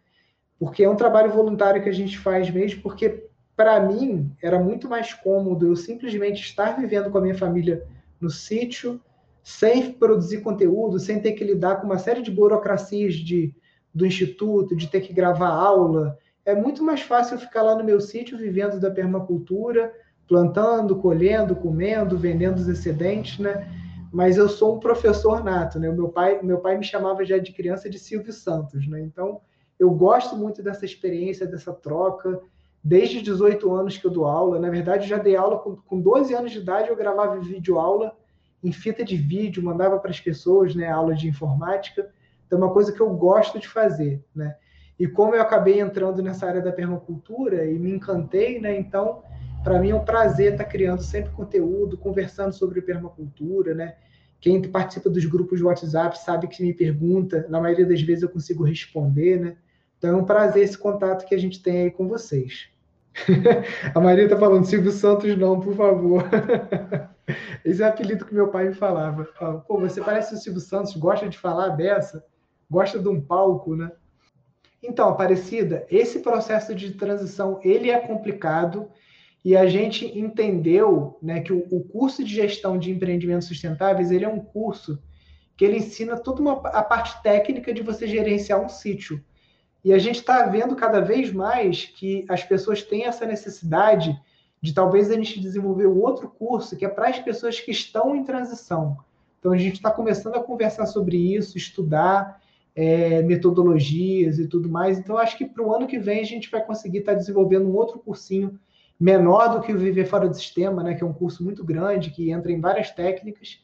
porque é um trabalho voluntário que a gente faz mesmo, porque para mim era muito mais cômodo eu simplesmente estar vivendo com a minha família no sítio, sem produzir conteúdo, sem ter que lidar com uma série de burocracias de, do instituto, de ter que gravar aula. É muito mais fácil ficar lá no meu sítio vivendo da permacultura, plantando, colhendo, comendo, vendendo os excedentes, né? Mas eu sou um professor nato, né? O meu pai, meu pai me chamava já de criança de Silvio Santos, né? Então, eu gosto muito dessa experiência, dessa troca. Desde 18 anos que eu dou aula. Na verdade, já dei aula com, com 12 anos de idade, eu gravava vídeo aula em fita de vídeo, mandava para as pessoas, né, aula de informática. Então, é uma coisa que eu gosto de fazer, né? E como eu acabei entrando nessa área da permacultura e me encantei, né? Então, para mim é um prazer estar criando sempre conteúdo, conversando sobre permacultura, né? Quem participa dos grupos de WhatsApp sabe que me pergunta, na maioria das vezes eu consigo responder, né? Então é um prazer esse contato que a gente tem aí com vocês. a Maria está falando, Silvio Santos não, por favor. Esse é o apelido que meu pai me falava. Pô, você parece o Silvio Santos, gosta de falar dessa? Gosta de um palco, né? Então, Aparecida, esse processo de transição, ele é complicado e a gente entendeu né, que o, o curso de gestão de empreendimentos sustentáveis, ele é um curso que ele ensina toda uma, a parte técnica de você gerenciar um sítio e a gente está vendo cada vez mais que as pessoas têm essa necessidade de talvez a gente desenvolver um outro curso que é para as pessoas que estão em transição. Então a gente está começando a conversar sobre isso, estudar é, metodologias e tudo mais. Então acho que para o ano que vem a gente vai conseguir estar tá desenvolvendo um outro cursinho menor do que o Viver Fora do Sistema, né, que é um curso muito grande que entra em várias técnicas,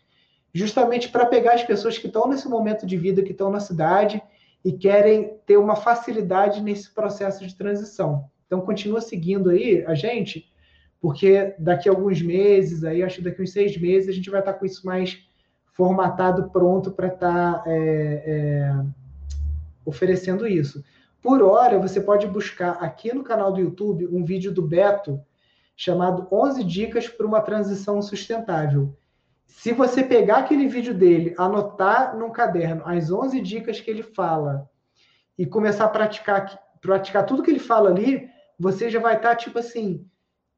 justamente para pegar as pessoas que estão nesse momento de vida, que estão na cidade e querem ter uma facilidade nesse processo de transição. Então, continua seguindo aí a gente, porque daqui a alguns meses, aí acho que daqui a uns seis meses, a gente vai estar com isso mais formatado, pronto para estar é, é, oferecendo isso. Por hora, você pode buscar aqui no canal do YouTube um vídeo do Beto chamado 11 dicas para uma transição sustentável. Se você pegar aquele vídeo dele, anotar num caderno as 11 dicas que ele fala e começar a praticar, praticar tudo que ele fala ali, você já vai estar, tipo assim,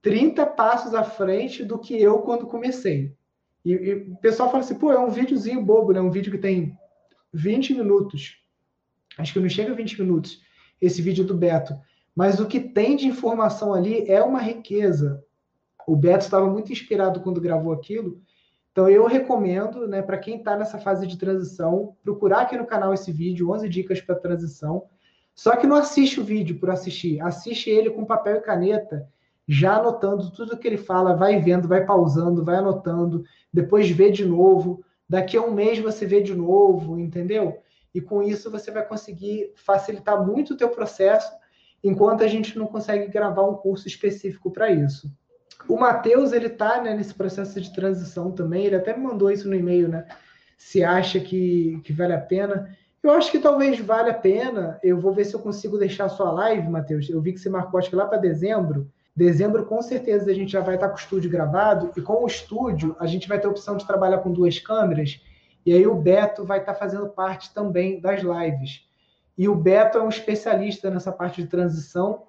30 passos à frente do que eu quando comecei. E, e o pessoal fala assim, pô, é um videozinho bobo, né? Um vídeo que tem 20 minutos. Acho que não chega a 20 minutos esse vídeo do Beto. Mas o que tem de informação ali é uma riqueza. O Beto estava muito inspirado quando gravou aquilo, então eu recomendo, né, para quem está nessa fase de transição, procurar aqui no canal esse vídeo, 11 dicas para transição. Só que não assiste o vídeo por assistir, assiste ele com papel e caneta, já anotando tudo que ele fala, vai vendo, vai pausando, vai anotando, depois vê de novo. Daqui a um mês você vê de novo, entendeu? E com isso você vai conseguir facilitar muito o teu processo, enquanto a gente não consegue gravar um curso específico para isso. O Matheus, ele tá né, nesse processo de transição também, ele até me mandou isso no e-mail, né? Se acha que, que vale a pena. Eu acho que talvez valha a pena. Eu vou ver se eu consigo deixar a sua live, Matheus. Eu vi que você marcou, acho que lá para dezembro. Dezembro, com certeza, a gente já vai estar com o estúdio gravado. E com o estúdio, a gente vai ter a opção de trabalhar com duas câmeras. E aí o Beto vai estar fazendo parte também das lives. E o Beto é um especialista nessa parte de transição.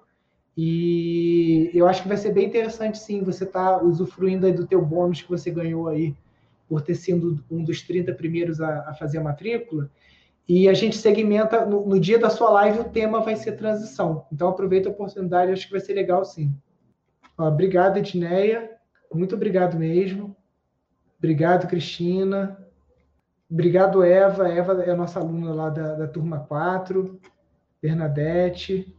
E eu acho que vai ser bem interessante, sim, você estar tá usufruindo aí do teu bônus que você ganhou aí por ter sido um dos 30 primeiros a, a fazer a matrícula. E a gente segmenta, no, no, dia da sua live, o tema vai ser transição. Então, aproveita a oportunidade, acho que vai ser legal, sim. Ó, obrigado, Edneia. Muito obrigado mesmo. Obrigado, Cristina. Obrigado, Eva. Eva é nossa aluna lá da, da turma 4. Bernadette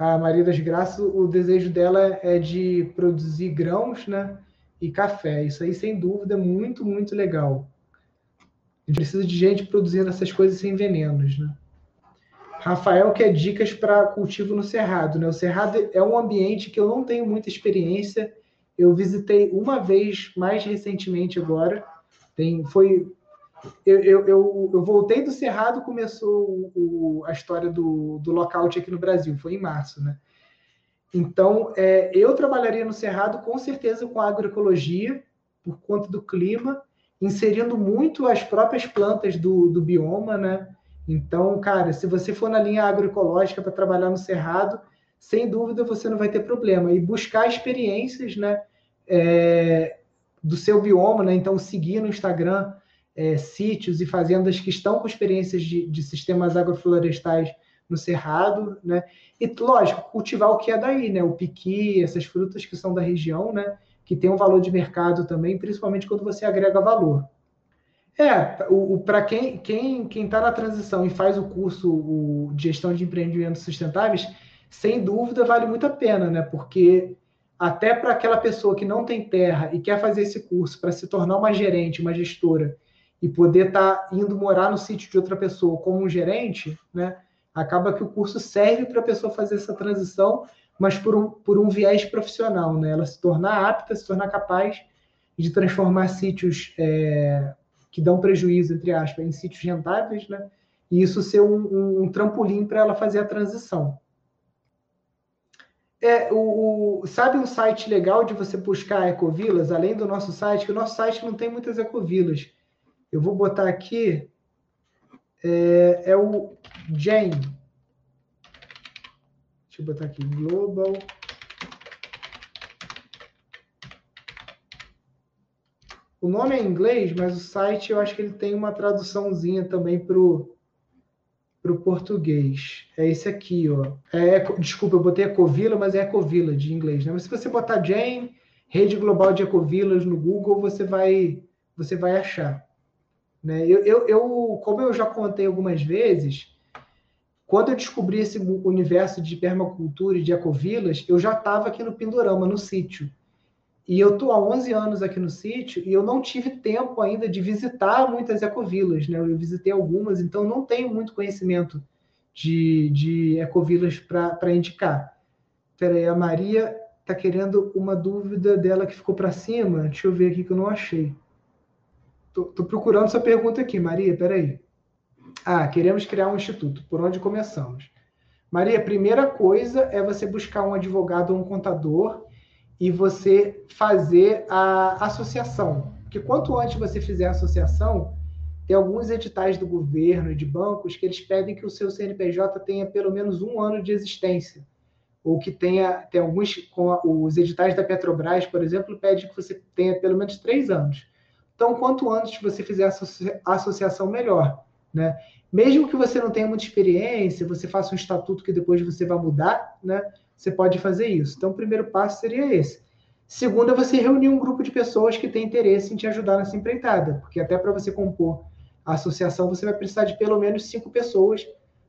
a Maria das Graças, o desejo dela é de produzir grãos né, e café. Isso aí, sem dúvida, é muito, muito legal. A gente precisa de gente produzindo essas coisas sem venenos. Né? Rafael quer dicas para cultivo no Cerrado. Né? O Cerrado é um ambiente que eu não tenho muita experiência. Eu visitei uma vez mais recentemente agora. Tem, foi eu, eu, eu, eu, voltei do Cerrado, começou o, a história do, do lockout aqui no Brasil, foi em março, né? Então, é, eu trabalharia no Cerrado com certeza com agroecologia, por conta do clima, inserindo muito as próprias plantas do, do bioma, né? Então, cara, se você for na linha agroecológica para trabalhar no Cerrado, sem dúvida você não vai ter problema. E buscar experiências, né? É, do seu bioma, né? Então, seguir no Instagram é, sítios e fazendas que estão com experiências de, de sistemas agroflorestais no cerrado, né? E lógico, cultivar o que é daí, né? O piqui, essas frutas que são da região, né? Que tem um valor de mercado também, principalmente quando você agrega valor. É, o, o para quem quem quem está na transição e faz o curso o, de gestão de empreendimentos sustentáveis, sem dúvida vale muito a pena, né? Porque até para aquela pessoa que não tem terra e quer fazer esse curso para se tornar uma gerente, uma gestora e poder estar tá indo morar no sítio de outra pessoa como um gerente, né? Acaba que o curso serve para a pessoa fazer essa transição, mas por um, por um viés profissional, né? Ela se tornar apta, se tornar capaz de transformar sítios é, que dão prejuízo, entre aspas, em sítios rentáveis, né? E isso ser um, um, um trampolim para ela fazer a transição. É, o, o, sabe um site legal de você buscar ecovilas, além do nosso site, que o nosso site não tem muitas ecovilas. Eu vou botar aqui, é, é o Jane. Deixa eu botar aqui, Global. O nome é em inglês, mas o site eu acho que ele tem uma traduçãozinha também para o português. É esse aqui, ó. É, desculpa, eu botei Ecovila, mas é Ecovila de inglês, né? Mas se você botar Jane, Rede Global de Ecovilas no Google, você vai, você vai achar. Né? Eu, eu, eu, como eu já contei algumas vezes, quando eu descobri esse universo de permacultura e de ecovilas, eu já estava aqui no Pindorama, no sítio. E eu estou há 11 anos aqui no sítio e eu não tive tempo ainda de visitar muitas ecovilas, né? Eu visitei algumas, então não tenho muito conhecimento de, de ecovilas para indicar. Peraí, a Maria está querendo uma dúvida dela que ficou para cima. Deixa eu ver aqui que eu não achei. Estou procurando essa pergunta aqui, Maria, peraí. Ah, queremos criar um instituto. Por onde começamos? Maria, a primeira coisa é você buscar um advogado ou um contador e você fazer a associação. Porque quanto antes você fizer a associação, tem alguns editais do governo e de bancos que eles pedem que o seu CNPJ tenha pelo menos um ano de existência. Ou que tenha, tem alguns, com os editais da Petrobras, por exemplo, pede que você tenha pelo menos três anos. Então, quanto antes você fizer a associação, melhor. Né? Mesmo que você não tenha muita experiência, você faça um estatuto que depois você vai mudar, né? você pode fazer isso. Então, o primeiro passo seria esse. Segundo, é você reunir um grupo de pessoas que tem interesse em te ajudar nessa empreitada, porque até para você compor a associação, você vai precisar de pelo menos cinco pessoas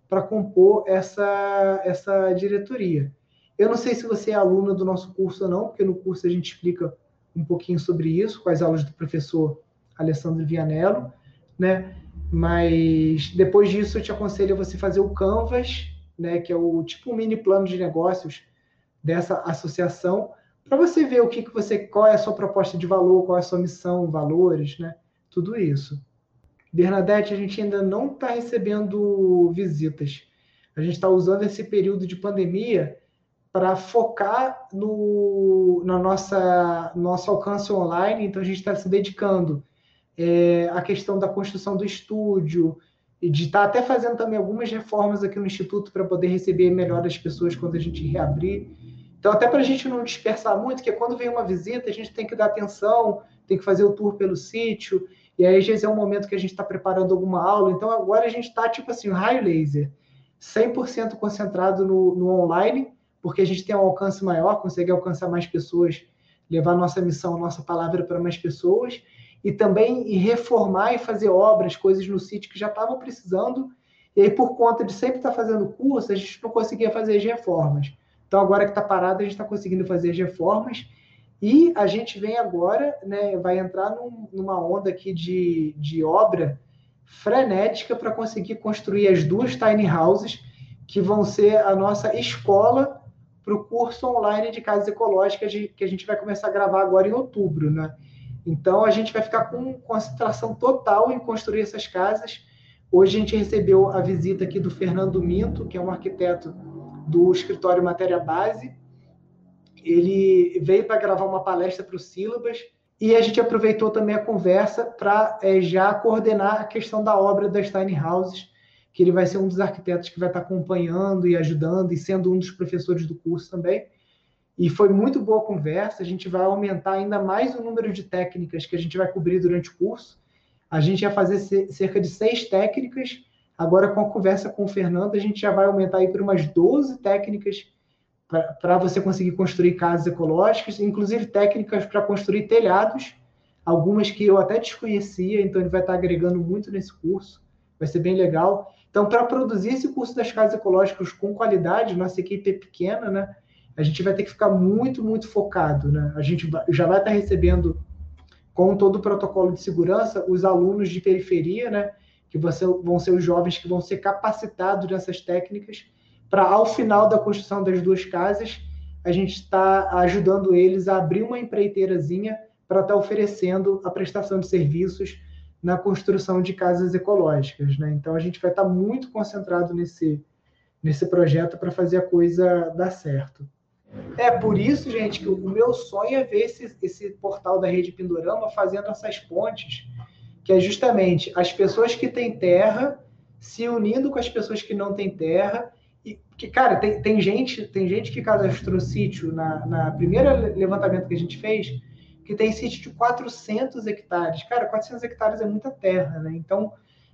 para compor essa, essa diretoria. Eu não sei se você é aluna do nosso curso ou não, porque no curso a gente explica um pouquinho sobre isso com as aulas do professor Alessandro Vianello, né? Mas depois disso eu te aconselho a você fazer o Canvas, né, que é o tipo um mini plano de negócios dessa associação, para você ver o que, que você, qual é a sua proposta de valor, qual é a sua missão, valores, né? Tudo isso. Bernadette, a gente ainda não está recebendo visitas. A gente está usando esse período de pandemia para focar no na nossa nosso alcance online. Então a gente está se dedicando é, à questão da construção do estúdio e de estar tá até fazendo também algumas reformas aqui no instituto para poder receber melhor as pessoas quando a gente reabrir. Então até para a gente não dispersar muito, que quando vem uma visita a gente tem que dar atenção, tem que fazer o tour pelo sítio. E aí, às vezes, é um momento que a gente está preparando alguma aula. Então, agora a gente está, tipo assim, raio laser, 100% concentrado no, no online, porque a gente tem um alcance maior, consegue alcançar mais pessoas, levar nossa missão, nossa palavra para mais pessoas, e também reformar e fazer obras, coisas no sítio que já estavam precisando, e aí por conta de sempre estar fazendo curso, a gente não conseguia fazer as reformas. Então agora que está parado, a gente está conseguindo fazer as reformas, e a gente vem agora, né, vai entrar num, numa onda aqui de, de obra frenética para conseguir construir as duas tiny houses que vão ser a nossa escola para o curso online de casas ecológicas de, que a gente vai começar a gravar agora em outubro, né? Então a gente vai ficar com concentração total em construir essas casas. Hoje a gente recebeu a visita aqui do Fernando Minto, que é um arquiteto do escritório Matéria Base. Ele veio para gravar uma palestra para o Sílabas e a gente aproveitou também a conversa para é, já coordenar a questão da obra das tiny houses que ele vai ser um dos arquitetos que vai estar acompanhando e ajudando e sendo um dos professores do curso também. E foi muito boa a conversa. A gente vai aumentar ainda mais o número de técnicas que a gente vai cobrir durante o curso. A gente ia fazer cerca de seis técnicas. Agora, com a conversa com o Fernando, a gente já vai aumentar aí para umas 12 técnicas para você conseguir construir casas ecológicas, inclusive técnicas para construir telhados, algumas que eu até desconhecia, então ele vai estar agregando muito nesse curso, vai ser bem legal. Então, para produzir esse curso das casas ecológicas com qualidade, nossa equipe é pequena, né? A gente vai ter que ficar muito, muito focado, né? A gente já vai estar recebendo, com todo o protocolo de segurança, os alunos de periferia, né? Que vão ser os jovens que vão ser capacitados nessas técnicas, para ao final da construção das duas casas, a gente está ajudando eles a abrir uma empreiteirazinha para estar tá oferecendo a prestação de serviços na construção de casas ecológicas. Né? Então, a gente vai estar muito concentrado nesse, nesse projeto para fazer a coisa dar certo. É por isso, gente, que o meu sonho é ver esse, esse portal da Rede Pindorama fazendo essas pontes, que é justamente as pessoas que têm terra se unindo com as pessoas que não têm terra. E que, cara, tem, tem gente tem gente que cadastrou sítio na, na primeira levantamento que a gente fez, que tem sítio de 400 hectares. Cara, 400 hectares é muita terra, né? Então,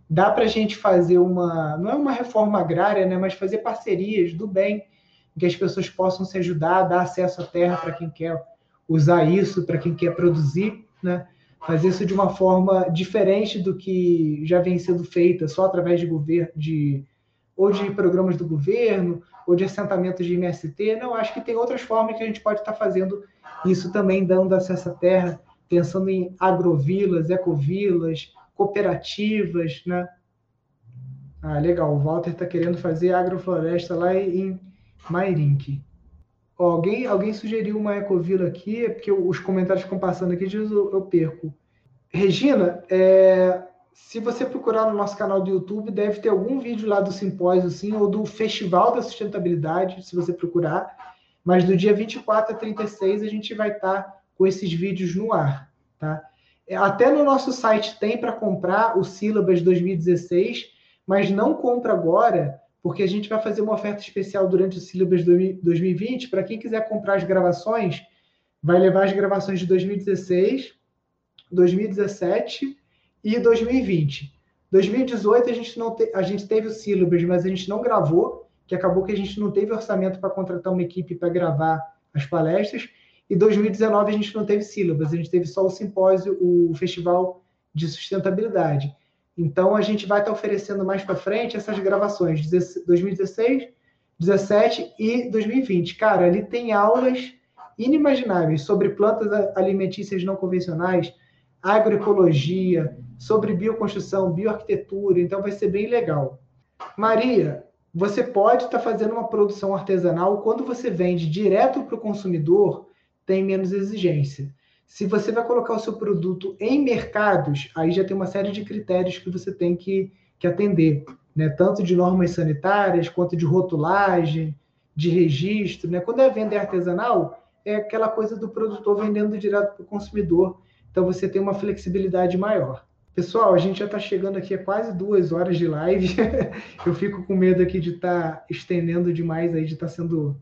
dá para a gente fazer uma, não é uma reforma agrária, né? Mas fazer parcerias do bem, que as pessoas possam se ajudar, dar acesso à terra para quem quer usar isso, para quem quer produzir, né? Fazer isso de uma forma diferente do que já vem sendo feita, só através de governo, de ou de programas do governo, ou de assentamentos de MST. Não, acho que tem outras formas que a gente pode estar fazendo isso também dando acesso à terra, pensando em agrovilas, ecovilas, cooperativas, né? Ah, legal. O Walter está querendo fazer agrofloresta lá em Mairink. alguém, alguém sugeriu uma ecovila aqui, é porque os comentários ficam passando aqui, eu, eu perco. Regina, é, se você procurar no nosso canal do YouTube, deve ter algum vídeo lá do simpósio, assim, ou do Festival da Sustentabilidade, se você procurar. Mas do dia 24 a 36 a gente vai estar tá com esses vídeos no ar, tá? É, até no nosso site tem para comprar o Sílabas 2016, mas não compra agora, porque a gente vai fazer uma oferta especial durante o Sílabas 2020. Para quem quiser comprar as gravações, vai levar as gravações de 2016, 2017 e 2020. 2018 a gente não te, a gente teve o Sílabas, mas a gente não gravou que acabou que a gente não teve orçamento para contratar uma equipe para gravar as palestras. E 2019 a gente não teve sílabas, a gente teve só o simpósio, o festival de sustentabilidade. Então a gente vai estar oferecendo mais para frente essas gravações 2016, 17 e 2020. Cara, ali tem aulas inimagináveis sobre plantas alimentícias não convencionais, agroecologia, sobre bioconstrução, bioarquitetura, então vai ser bem legal. Maria, você pode estar tá fazendo uma produção artesanal, quando você vende direto para o consumidor, tem menos exigência. Se você vai colocar o seu produto em mercados, aí já tem uma série de critérios que você tem que, que atender, né? tanto de normas sanitárias, quanto de rotulagem, de registro. Né? Quando é venda artesanal, é aquela coisa do produtor vendendo direto para o consumidor, então você tem uma flexibilidade maior. Pessoal, a gente já está chegando aqui a quase duas horas de live. eu fico com medo aqui de estar tá estendendo demais aí, de estar tá sendo,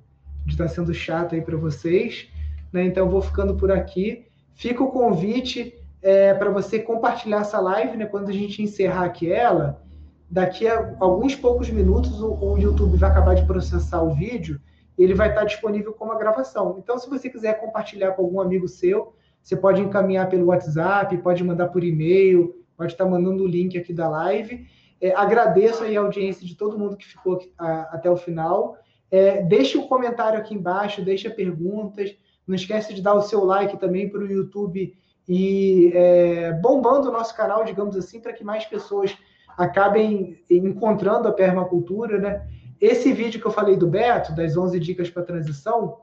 de estar tá sendo chato aí para vocês. Né? Então, vou ficando por aqui. Fica o convite é, para você compartilhar essa live, né? Quando a gente encerrar aqui ela, daqui a alguns poucos minutos o, o YouTube vai acabar de processar o vídeo ele vai estar disponível como a gravação. Então, se você quiser compartilhar com algum amigo seu, você pode encaminhar pelo WhatsApp, pode mandar por e-mail, pode estar mandando o link aqui da live. É, agradeço aí a audiência de todo mundo que ficou aqui, a, até o final. É, deixe um comentário aqui embaixo, deixe perguntas. Não esquece de dar o seu like também para o YouTube e é, bombando o nosso canal, digamos assim, para que mais pessoas acabem encontrando a permacultura, né? Esse vídeo que eu falei do Beto, das 11 dicas para transição,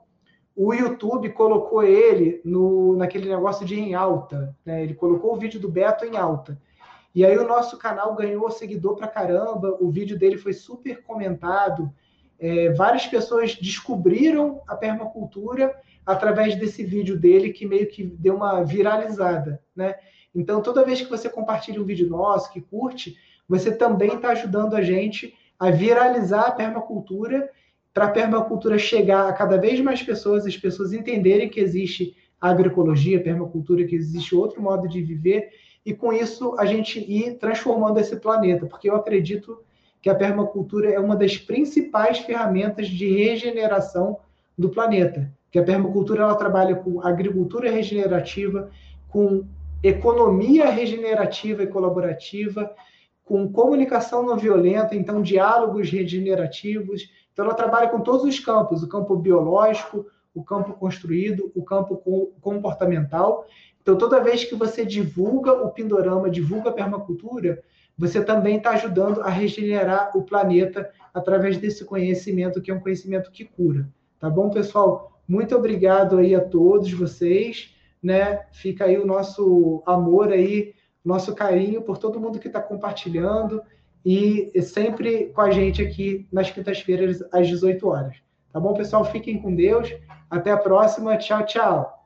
o YouTube colocou ele no, naquele negócio de em alta. Né? Ele colocou o vídeo do Beto em alta. E aí o nosso canal ganhou seguidor pra caramba, o vídeo dele foi super comentado. É, várias pessoas descobriram a permacultura através desse vídeo dele, que meio que deu uma viralizada, né? Então, toda vez que você compartilha um vídeo nosso, que curte, você também está ajudando a gente a viralizar a permacultura, para a permacultura chegar a cada vez mais pessoas, as pessoas entenderem que existe agroecologia, permacultura, que existe outro modo de viver, e com isso a gente ir transformando esse planeta, porque eu acredito que a permacultura é uma das principais ferramentas de regeneração do planeta. Que a permacultura ela trabalha com agricultura regenerativa, com economia regenerativa e colaborativa, com comunicação não violenta, então diálogos regenerativos. Então ela trabalha com todos os campos, o campo biológico, o campo construído, o campo comportamental. Então toda vez que você divulga o Pindorama, divulga a permacultura, você também está ajudando a regenerar o planeta através desse conhecimento, que é um conhecimento que cura. Tá bom, pessoal? Muito obrigado aí a todos vocês, né? Fica aí o nosso amor aí, nosso carinho por todo mundo que está compartilhando e sempre com a gente aqui nas quintas-feiras às 18 horas. Tá bom, pessoal? Fiquem com Deus. Até a próxima. Tchau, tchau.